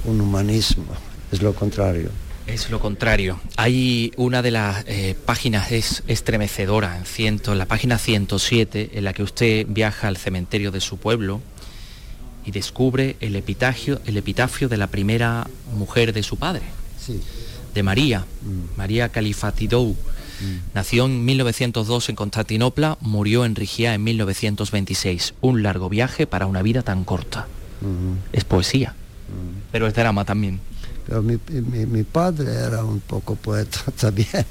humanismo, es lo contrario. Es lo contrario. Hay una de las eh, páginas es estremecedora, en ciento, la página 107, en la que usted viaja al cementerio de su pueblo y descubre el epitafio, el epitafio de la primera mujer de su padre. Sí de María, mm. María Califatidou. Mm. Nació en 1902 en Constantinopla, murió en Rigia en 1926. Un largo viaje para una vida tan corta. Mm-hmm. Es poesía, mm. pero es drama también. Pero mi, padre era un poco poeta también.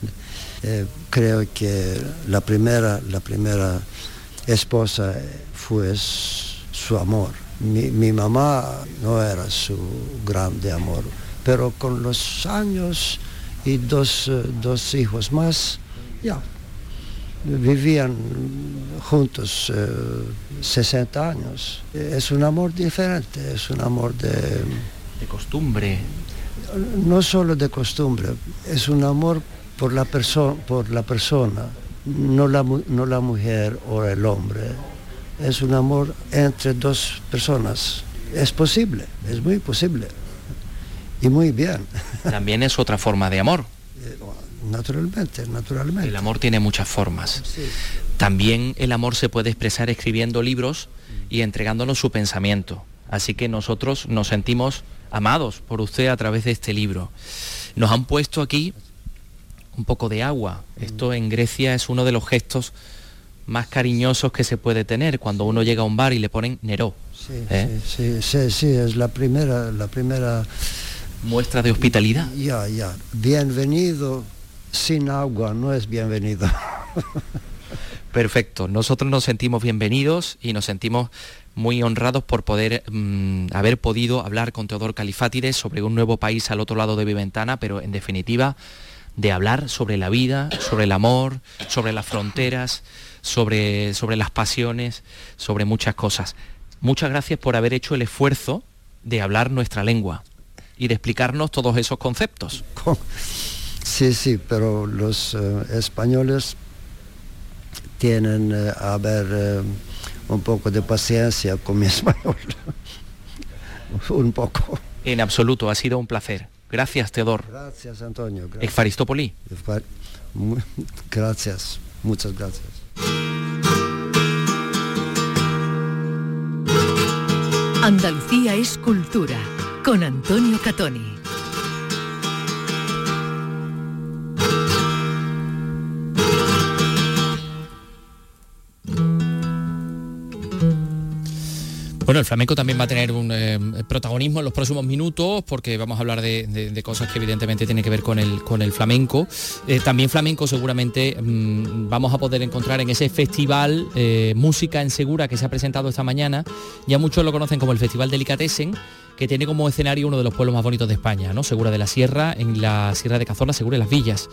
Eh, creo que la primera, la primera esposa fue su amor. Mi, mi mamá no era su grande amor pero con los años y dos, eh, hijos más, ya, vivían juntos 60 eh, años. Es un amor diferente, es un amor de... De costumbre. No solo de costumbre, es un amor por la, por la persona, no la, no la mujer o el hombre. Es un amor entre dos personas. Es posible, es muy posible y muy bien. También es otra forma de amor. Eh, naturalmente, naturalmente. El amor tiene muchas formas. También el amor se puede expresar escribiendo libros y entregándonos su pensamiento. Así que nosotros nos sentimos amados por usted a través de este libro. Nos han puesto aquí un poco de agua. Esto en Grecia es uno de los gestos más cariñosos que se puede tener cuando uno llega a un bar y le ponen Neró. Sí, ¿eh? sí, sí, sí, es la primera, la primera muestra de hospitalidad. Ya, ya. Bienvenido sin agua no es bienvenido. Perfecto. Nosotros nos sentimos bienvenidos y nos sentimos muy honrados por poder mm, haber podido hablar con Teodor Califátides sobre un nuevo país al otro lado de mi ventana, pero en definitiva de hablar sobre la vida, sobre el amor, sobre las fronteras, sobre, sobre las pasiones, sobre muchas cosas. Muchas gracias por haber hecho el esfuerzo de hablar nuestra lengua y de explicarnos todos esos conceptos. Sí, sí, pero los eh, españoles tienen eh, a ver eh, un poco de paciencia con mi español. un poco. En absoluto, ha sido un placer. Gracias, Teodor. Gracias, Antonio. Gracias. Exfaristopoli. Gracias, muchas gracias. Andalucía es cultura, con Antonio Catoni. Bueno, el flamenco también va a tener un eh, protagonismo en los próximos minutos porque vamos a hablar de, cosas que evidentemente tienen que ver con el, con el flamenco. Eh, también flamenco seguramente mm, vamos a poder encontrar en ese festival eh, Música en Segura que se ha presentado esta mañana. Ya muchos lo conocen como el Festival Delicatessen que tiene como escenario uno de los pueblos más bonitos de España, ¿no? Segura de la Sierra, en la Sierra de Cazorla, Segura de las Villas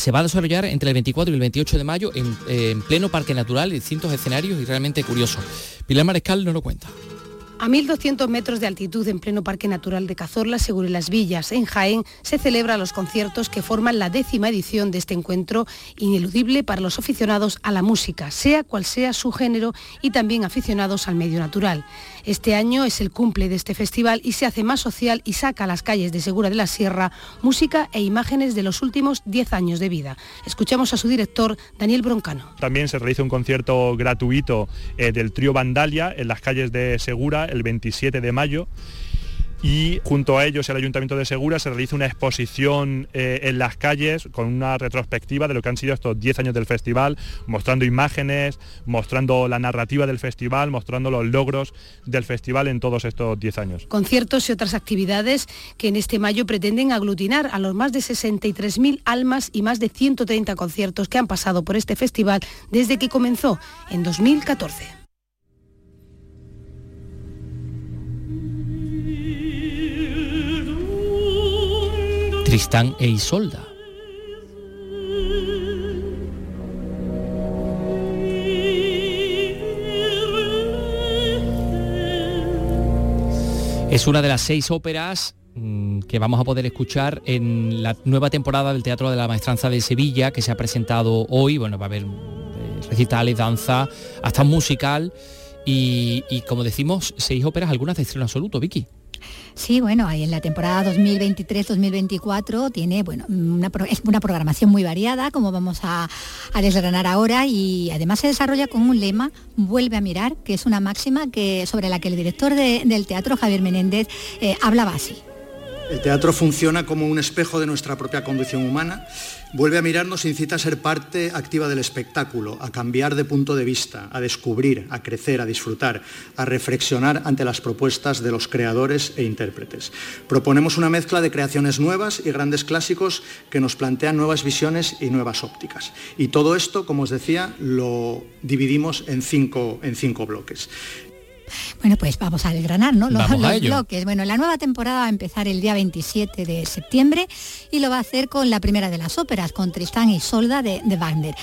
se va a desarrollar entre el 24 y el 28 de mayo en, pleno parque natural, distintos escenarios y realmente curioso. Pilar Marescal no lo cuenta. A 1.200 metros de altitud en pleno Parque Natural de Cazorla, Seguro las Villas, en Jaén, se celebran los conciertos que forman la décima edición de este encuentro ineludible para los aficionados a la música, sea cual sea su género, y también aficionados al medio natural. Este año es el cumple de este festival y se hace más social y saca a las calles de Segura de la Sierra música e imágenes de los últimos 10 años de vida. Escuchamos a su director, Daniel Broncano. También se realiza un concierto gratuito eh, del trío Vandalia en las calles de Segura el 27 de mayo y junto a ellos el Ayuntamiento de Segura se realiza una exposición eh, en las calles con una retrospectiva de lo que han sido estos 10 años del festival, mostrando imágenes, mostrando la narrativa del festival, mostrando los logros del festival en todos estos 10 años. Conciertos y otras actividades que en este mayo pretenden aglutinar a los más de 63.000 almas y más de 130 conciertos que han pasado por este festival desde que comenzó en 2014. Tristán e Isolda. Es una de las seis óperas mm, que vamos a poder escuchar en la nueva temporada del Teatro de la Maestranza de Sevilla, que se ha presentado hoy. Bueno, va a haber eh, recitales, danza, hasta musical. Y, como decimos, seis óperas, algunas de estreno absoluto, Vicky. Sí, bueno, ahí en la temporada 2023-2024 tiene, bueno, una, es una programación muy variada, como vamos a, desgranar ahora, y además se desarrolla con un lema, vuelve a mirar, que es una máxima que, sobre la que el director del teatro, Javier Menéndez, eh, hablaba así. El teatro funciona como un espejo de nuestra propia condición humana Vuelve a mirarnos e incita a ser parte activa del espectáculo, a cambiar de punto de vista, a descubrir, a crecer, a disfrutar, a reflexionar ante las propuestas de los creadores e intérpretes. Proponemos una mezcla de creaciones nuevas y grandes clásicos que nos plantean nuevas visiones y nuevas ópticas. Y todo esto, como os decía, lo dividimos en cinco, en cinco bloques. Bueno, pues vamos a desgranar, ¿no? Los, bloques. Bueno, la nueva temporada va a empezar el día 27 de septiembre y lo va a hacer con la primera de las óperas, con Tristán y Solda de, de Wagner.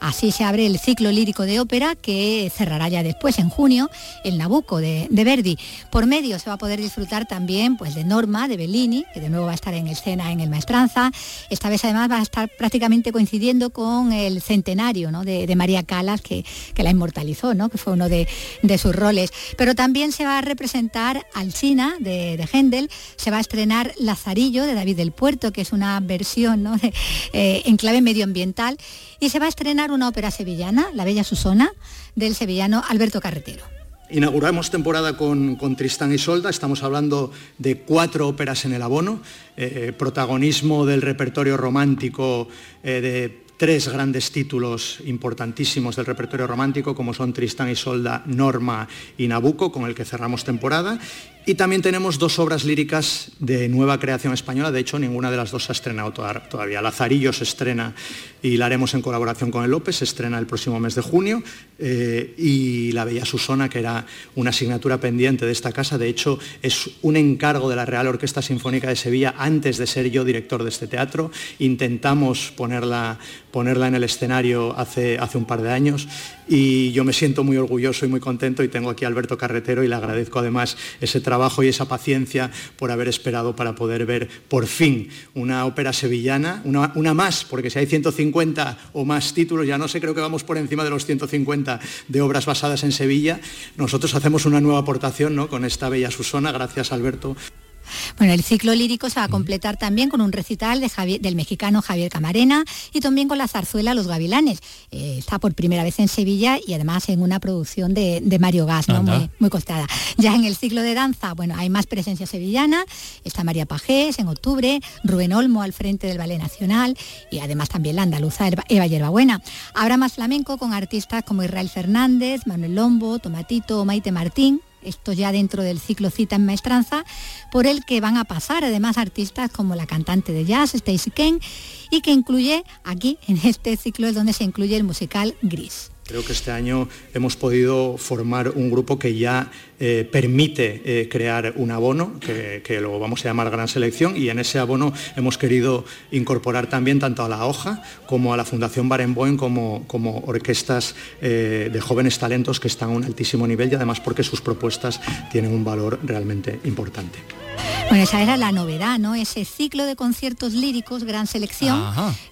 Así se abre el ciclo lírico de ópera que cerrará ya después, en junio, el Nabucco de, Verdi. Por medio se va a poder disfrutar también pues, de Norma, de Bellini, que de nuevo va a estar en escena en el Maestranza. Esta vez además va a estar prácticamente coincidiendo con el centenario de, María Calas, que, la inmortalizó, ¿no? que fue uno de, sus roles. Pero también se va a representar Alcina de, de Händel, se va a estrenar Lazarillo de David del Puerto, que es una versión eh, en clave medioambiental, y se va a estrenar una ópera sevillana, La Bella Susona, del sevillano Alberto Carretero. Inauguramos temporada con, Tristán y Solda, estamos hablando de cuatro óperas en el abono, eh, eh, protagonismo del repertorio romántico de tres grandes títulos importantísimos del repertorio romántico, como son Tristán y Solda, Norma y Nabucco, con el que cerramos temporada, Y también tenemos dos obras líricas de nueva creación española, de hecho ninguna de las dos se ha estrenado todavía. Lazarillo se estrena y la haremos en colaboración con el López, se estrena el próximo mes de junio, eh, y La Bella Susona, que era una asignatura pendiente de esta casa, de hecho es un encargo de la Real Orquesta Sinfónica de Sevilla antes de ser yo director de este teatro. Intentamos ponerla, ponerla en el escenario hace, hace un par de años y yo me siento muy orgulloso y muy contento y tengo aquí a Alberto Carretero y le agradezco además ese trabajo y esa paciencia por haber esperado para poder ver por fin una ópera sevillana, una, una más, porque si hay 150 o más títulos, ya no sé, creo que vamos por encima de los 150 de obras basadas en Sevilla, nosotros hacemos una nueva aportación ¿no? con esta bella Susona, gracias Alberto. Bueno, el ciclo lírico se va a completar también con un recital del mexicano Javier Camarena y también con la zarzuela Los Gavilanes. Eh, está por primera vez en Sevilla y además en una producción de, Mario Gas, muy, muy, costada. Ya en el ciclo de danza, bueno, hay más presencia sevillana, está María Pajés en octubre, Rubén Olmo al frente del Ballet Nacional y además también la andaluza Eva Yerbabuena. Habrá más flamenco con artistas como Israel Fernández, Manuel Lombo, Tomatito, Maite Martín, esto ya dentro del ciclo Cita en Maestranza, por el que van a pasar además artistas como la cantante de jazz Stacey Kane y que incluye aquí en este ciclo es donde se incluye el musical Gris. Creo que este año hemos podido formar un grupo que ya eh, permite eh, crear un abono, que, lo vamos a llamar Gran Selección, y en ese abono hemos querido incorporar también tanto a la hoja como a la Fundación Barenboim como, como orquestas eh, de jóvenes talentos que están a un altísimo nivel y además porque sus propuestas tienen un valor realmente importante. Bueno, esa era la novedad, ¿no? Ese ciclo de conciertos líricos, gran selección,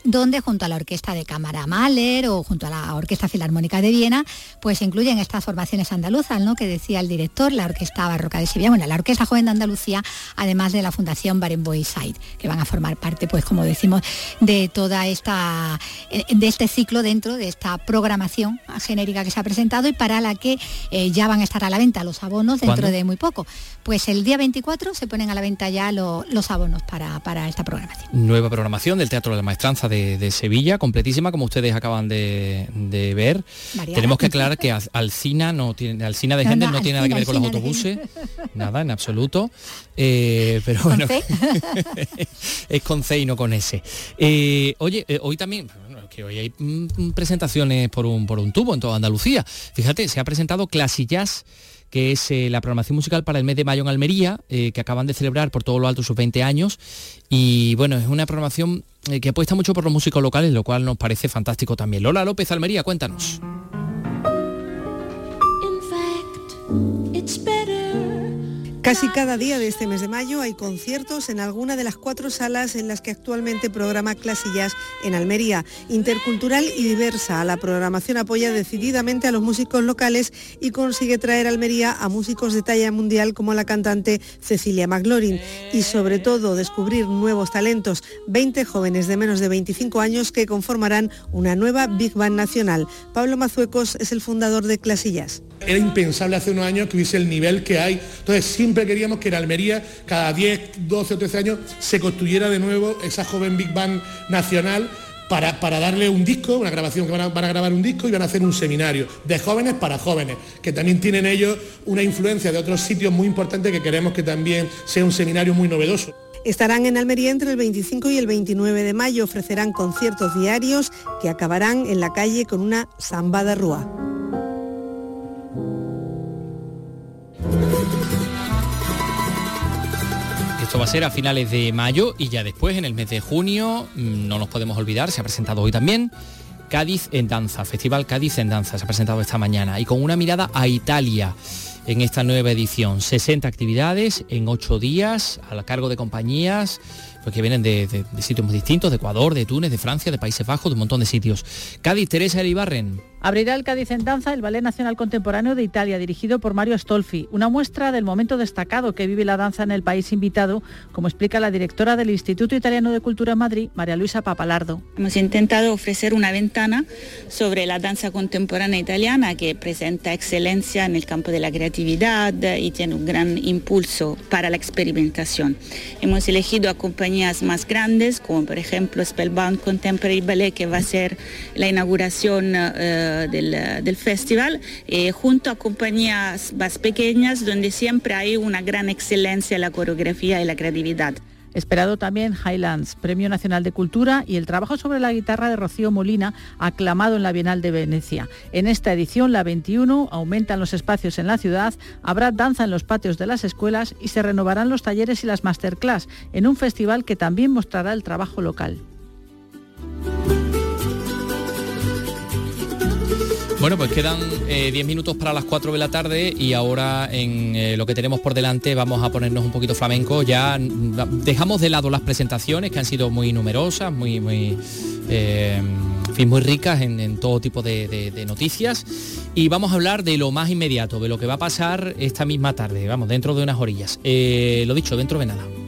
donde junto a la Orquesta de Cámara Mahler o junto a la Orquesta Filarmónica de Viena, pues se incluyen estas formaciones andaluzas, ¿no? Que decía el director, la Orquesta Barroca de Sevilla, bueno, la Orquesta Joven de Andalucía, además de la Fundación Barenboim Side, que van a formar parte, pues como decimos, de toda esta, eh, de este ciclo dentro de esta programación genérica que se ha presentado y para la que eh, ya van a estar a la venta los abonos dentro de muy poco. Pues el día 24 se ponen a la venta ya los abonos para, esta programación. Nueva programación del Teatro de la Maestranza de, Sevilla, completísima, como ustedes acaban de, ver. Tenemos que aclarar que Alcina no tiene, Alcina de gente no, tiene nada que ver con los autobuses, nada, en absoluto. Eh, pero bueno, es con C y no con S. Eh, oye, eh, hoy también que hoy hay mm, presentaciones por un, por un tubo en toda Andalucía. Fíjate, se ha presentado Clasillas que es eh, la programación musical para el mes de mayo en Almería, eh, que acaban de celebrar por todo lo alto sus 20 años. Y bueno, es una programación eh, que apuesta mucho por los músicos locales, lo cual nos parece fantástico también. Lola López Almería, cuéntanos. Casi cada día de este mes de mayo hay conciertos en alguna de las cuatro salas en las que actualmente programa Clasillas en Almería. Intercultural y diversa, la programación apoya decididamente a los músicos locales y consigue traer a Almería a músicos de talla mundial como la cantante Cecilia McLaurin y sobre todo descubrir nuevos talentos, 20 jóvenes de menos de 25 años que conformarán una nueva Big Band nacional. Pablo Mazuecos es el fundador de Clasillas. Era impensable hace unos años que hubiese el nivel que hay. Entonces siempre queríamos que en Almería cada 10, 12 o 13 años se construyera de nuevo esa joven Big Band nacional para, para, darle un disco, una grabación que van a, grabar un disco y van a hacer un seminario de jóvenes para jóvenes, que también tienen ellos una influencia de otros sitios muy importantes que queremos que también sea un seminario muy novedoso. Estarán en Almería entre el 25 y el 29 de mayo, ofrecerán conciertos diarios que acabarán en la calle con una samba de rúa. Esto va a ser a finales de mayo y ya después, en el mes de junio, mm, no nos podemos olvidar, se ha presentado hoy también, Cádiz en Danza, Festival Cádiz en Danza, se ha presentado esta mañana y con una mirada a Italia en esta nueva edición. 60 actividades en 8 días a cargo de compañías pues, que vienen de, sitios muy distintos, de Ecuador, de Túnez, de Francia, de Países Bajos, de un montón de sitios. Cádiz, Teresa Elibarren. Abrirá el Cádiz en Danza el Ballet Nacional Contemporáneo de Italia, dirigido por Mario Astolfi, una muestra del momento destacado que vive la danza en el país invitado, como explica la directora del Instituto Italiano de Cultura en Madrid, María Luisa Papalardo. Hemos intentado ofrecer una ventana sobre la danza contemporánea italiana que presenta excelencia en el campo de la creatividad y tiene un gran impulso para la experimentación. Hemos elegido acompañar compañías más grandes, como por ejemplo Spellbound Contemporary Ballet, que va a ser la inauguración eh, del, festival, eh, junto a compañías más pequeñas, donde siempre hay una gran excelencia en la coreografía y la creatividad. Esperado también Highlands, Premio Nacional de Cultura y el trabajo sobre la guitarra de Rocío Molina, aclamado en la Bienal de Venecia. En esta edición, la 21, aumentan los espacios en la ciudad, habrá danza en los patios de las escuelas y se renovarán los talleres y las masterclass en un festival que también mostrará el trabajo local. Bueno, pues quedan 10 eh, minutos para las 4 de la tarde y ahora en eh, lo que tenemos por delante vamos a ponernos un poquito flamenco. Ya dejamos de lado las presentaciones que han sido muy numerosas, muy, muy, eh, muy ricas en, todo tipo de, noticias y vamos a hablar de lo más inmediato, de lo que va a pasar esta misma tarde, vamos, dentro de unas orillas. lo dicho, dentro de nada.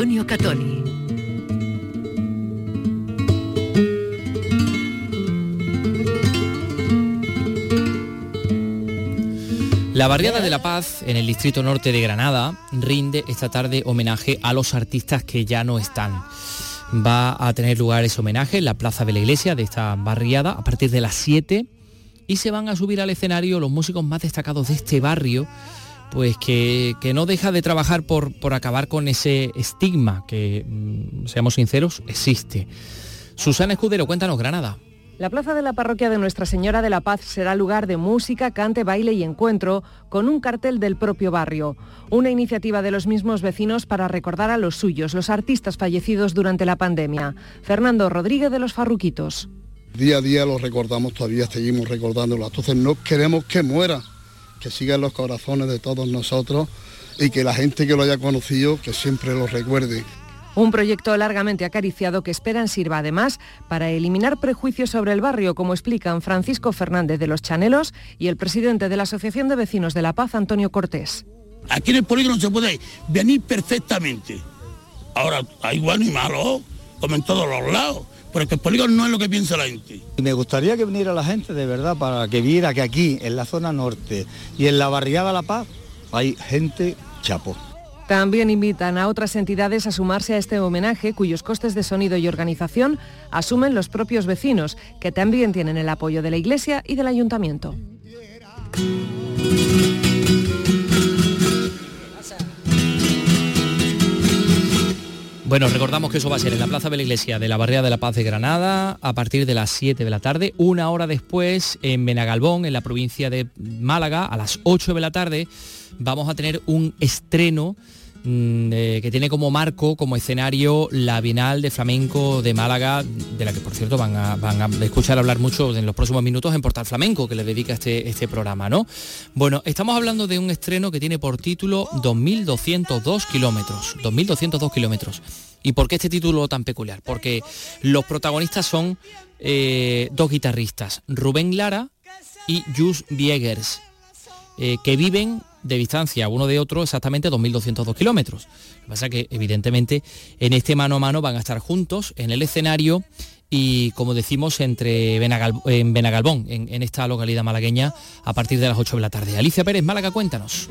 Antonio Catoni. La Barriada de la Paz, en el distrito norte de Granada, rinde esta tarde homenaje a los artistas que ya no están. Va a tener lugar ese homenaje en la plaza de la iglesia de esta barriada a partir de las 7 y se van a subir al escenario los músicos más destacados de este barrio, pues que, no deja de trabajar por, por acabar con ese estigma que, mm, seamos sinceros, existe. Susana Escudero, cuéntanos Granada. La plaza de la parroquia de Nuestra Señora de la Paz será lugar de música, cante, baile y encuentro con un cartel del propio barrio. Una iniciativa de los mismos vecinos para recordar a los suyos, los artistas fallecidos durante la pandemia. Fernando Rodríguez de los Farruquitos. Día a día lo recordamos, todavía seguimos recordándolo. Entonces no queremos que muera, que siga en los corazones de todos nosotros y que la gente que lo haya conocido, que siempre lo recuerde. Un proyecto largamente acariciado que esperan sirva además para eliminar prejuicios sobre el barrio, como explican Francisco Fernández de los Chanelos y el presidente de la Asociación de Vecinos de La Paz, Antonio Cortés. Aquí en el polígono se puede venir perfectamente. Ahora, hay bueno y malo, como en todos los lados, porque el polígono no es lo que piensa la gente. Me gustaría que viniera la gente de verdad para que viera que aquí, en la zona norte y en la barriada La Paz, hay gente chapo. También invitan a otras entidades a sumarse a este homenaje cuyos costes de sonido y organización asumen los propios vecinos, que también tienen el apoyo de la Iglesia y del Ayuntamiento. Bueno, recordamos que eso va a ser en la Plaza de la Iglesia de la Barriada de la Paz de Granada a partir de las 7 de la tarde. Una hora después en Benagalbón, en la provincia de Málaga, a las 8 de la tarde, vamos a tener un estreno que tiene como marco, como escenario, la Bienal de Flamenco de Málaga, de la que por cierto van a, van a escuchar hablar mucho en los próximos minutos en Portal Flamenco, que le dedica este, este programa, ¿no? Bueno, estamos hablando de un estreno que tiene por título 2.202 kilómetros. 2.202 kilómetros. ¿Y por qué este título tan peculiar? Porque los protagonistas son eh, dos guitarristas, Rubén Lara y Jus Viegers, eh, que viven de distancia uno de otro exactamente 2.202 kilómetros. Lo que pasa es que evidentemente en este mano a mano van a estar juntos en el escenario y como decimos entre en Benagalbón, en, en esta localidad malagueña, a partir de las 8 de la tarde. Alicia Pérez, Málaga, cuéntanos.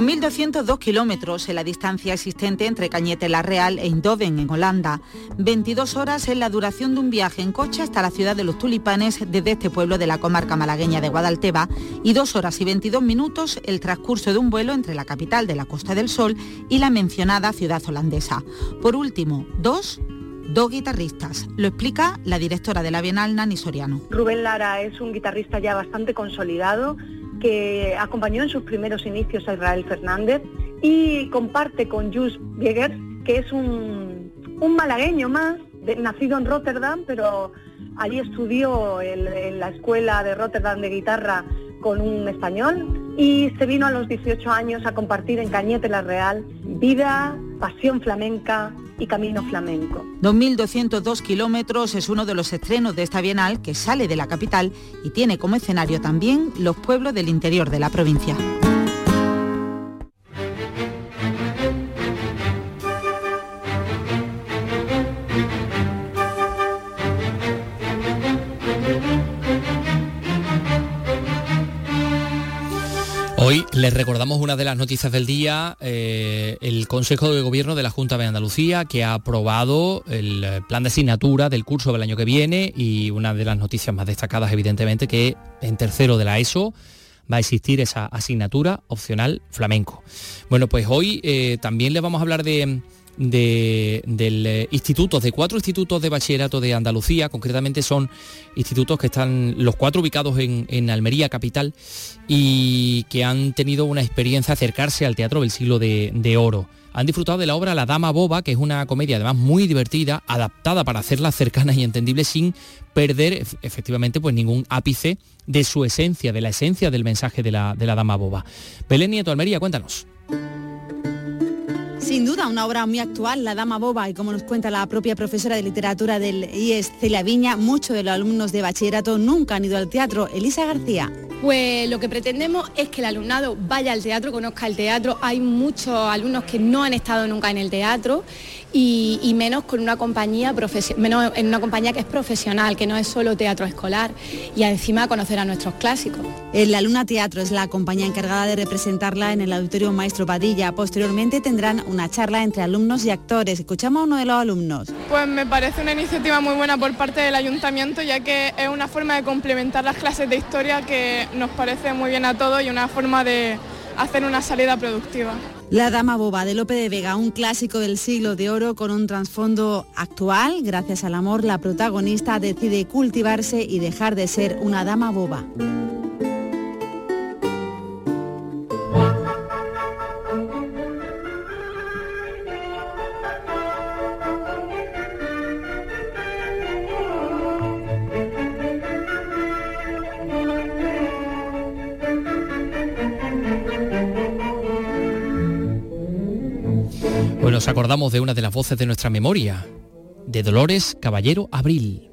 2.202 kilómetros en la distancia existente entre Cañete la Real e Eindhoven, en Holanda. 22 horas en la duración de un viaje en coche hasta la ciudad de los tulipanes desde este pueblo de la comarca malagueña de Guadalteba y 2 horas y 22 minutos el transcurso de un vuelo entre la capital de la Costa del Sol y la mencionada ciudad holandesa. Por último, dos dos guitarristas. Lo explica la directora de la Bienal, Nani Soriano. Rubén Lara es un guitarrista ya bastante consolidado que acompañó en sus primeros inicios a Israel Fernández y comparte con Jus Biegers, que es un, malagueño más, nacido en Rotterdam, pero allí estudió en, la escuela de Rotterdam de guitarra con un español y se vino a los 18 años a compartir en Cañete la Real vida, pasión flamenca y camino flamenco. 2.202 kilómetros es uno de los estrenos de esta bienal que sale de la capital y tiene como escenario también los pueblos del interior de la provincia. Les recordamos una de las noticias del día, eh, el Consejo de Gobierno de la Junta de Andalucía, que ha aprobado el plan de asignatura del curso del año que viene y una de las noticias más destacadas, evidentemente, que en tercero de la ESO va a existir esa asignatura opcional flamenco. Bueno, pues hoy eh, también les vamos a hablar de de, del eh, institutos, de cuatro institutos de bachillerato de Andalucía, concretamente son institutos que están los cuatro ubicados en, Almería capital y que han tenido una experiencia acercarse al teatro del siglo de, de oro han disfrutado de la obra La Dama Boba, que es una comedia además muy divertida, adaptada para hacerla cercana y entendible sin perder efectivamente pues ningún ápice de su esencia, de la esencia del mensaje de la, de la Dama Boba. Belén Nieto Almería, cuéntanos. Sin duda, una obra muy actual, La Dama Boba, y como nos cuenta la propia profesora de literatura del IES, Celia Viña, muchos de los alumnos de bachillerato nunca han ido al teatro. Elisa García. Pues lo que pretendemos es que el alumnado vaya al teatro, conozca el teatro. Hay muchos alumnos que no han estado nunca en el teatro y, menos con una compañía menos en una compañía que es profesional, que no es solo teatro escolar y encima conocer a nuestros clásicos. La Luna Teatro es la compañía encargada de representarla en el Auditorio Maestro Padilla. Posteriormente tendrán una charla entre alumnos y actores. Escuchamos a uno de los alumnos. Pues me parece una iniciativa muy buena por parte del ayuntamiento ya que es una forma de complementar las clases de historia que nos parece muy bien a todos y una forma de hacer una salida productiva. La Dama Boba de Lope de Vega, un clásico del siglo de oro con un trasfondo actual. Gracias al amor, la protagonista decide cultivarse y dejar de ser una dama boba. Nos acordamos de una de las voces de nuestra memoria, de Dolores Caballero Abril.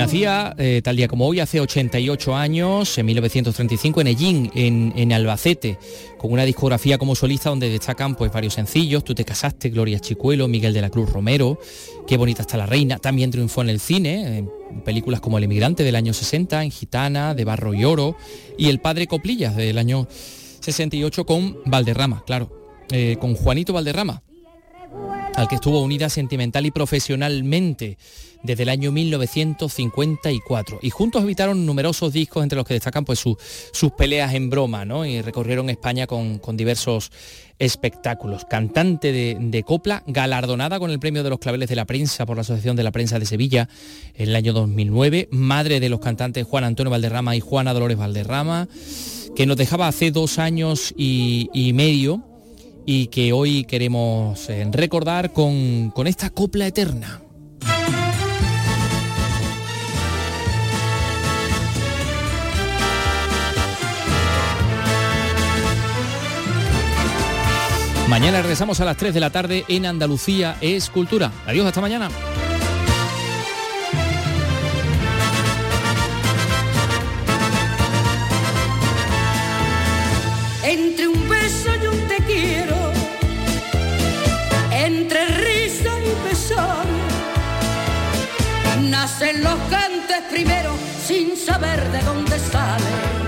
Nacía eh, tal día como hoy, hace 88 años, en 1935, en Ellín, en, Albacete, con una discografía como solista donde destacan pues, varios sencillos, Tú te casaste, Gloria Chicuelo, Miguel de la Cruz Romero, Qué bonita está la reina, también triunfó en el cine, en películas como El emigrante del año 60, en Gitana, de Barro y Oro, y El padre Coplillas del año 68 con Valderrama, claro, eh, con Juanito Valderrama, al que estuvo unida sentimental y profesionalmente desde el año 1954. Y juntos habitaron numerosos discos, entre los que destacan pues, sus peleas en broma, ¿no? Y recorrieron España con, diversos espectáculos. Cantante de, copla, galardonada con el premio de los claveles de la prensa por la Asociación de la Prensa de Sevilla en el año 2009, madre de los cantantes Juan Antonio Valderrama y Juana Dolores Valderrama, que nos dejaba hace dos años y, medio y que hoy queremos eh, recordar con, con esta copla eterna. Mañana regresamos a las 3 de la tarde en Andalucía es Cultura. Adiós, hasta mañana. Entre un beso y un te nacen los cantes primero sin saber de dónde sale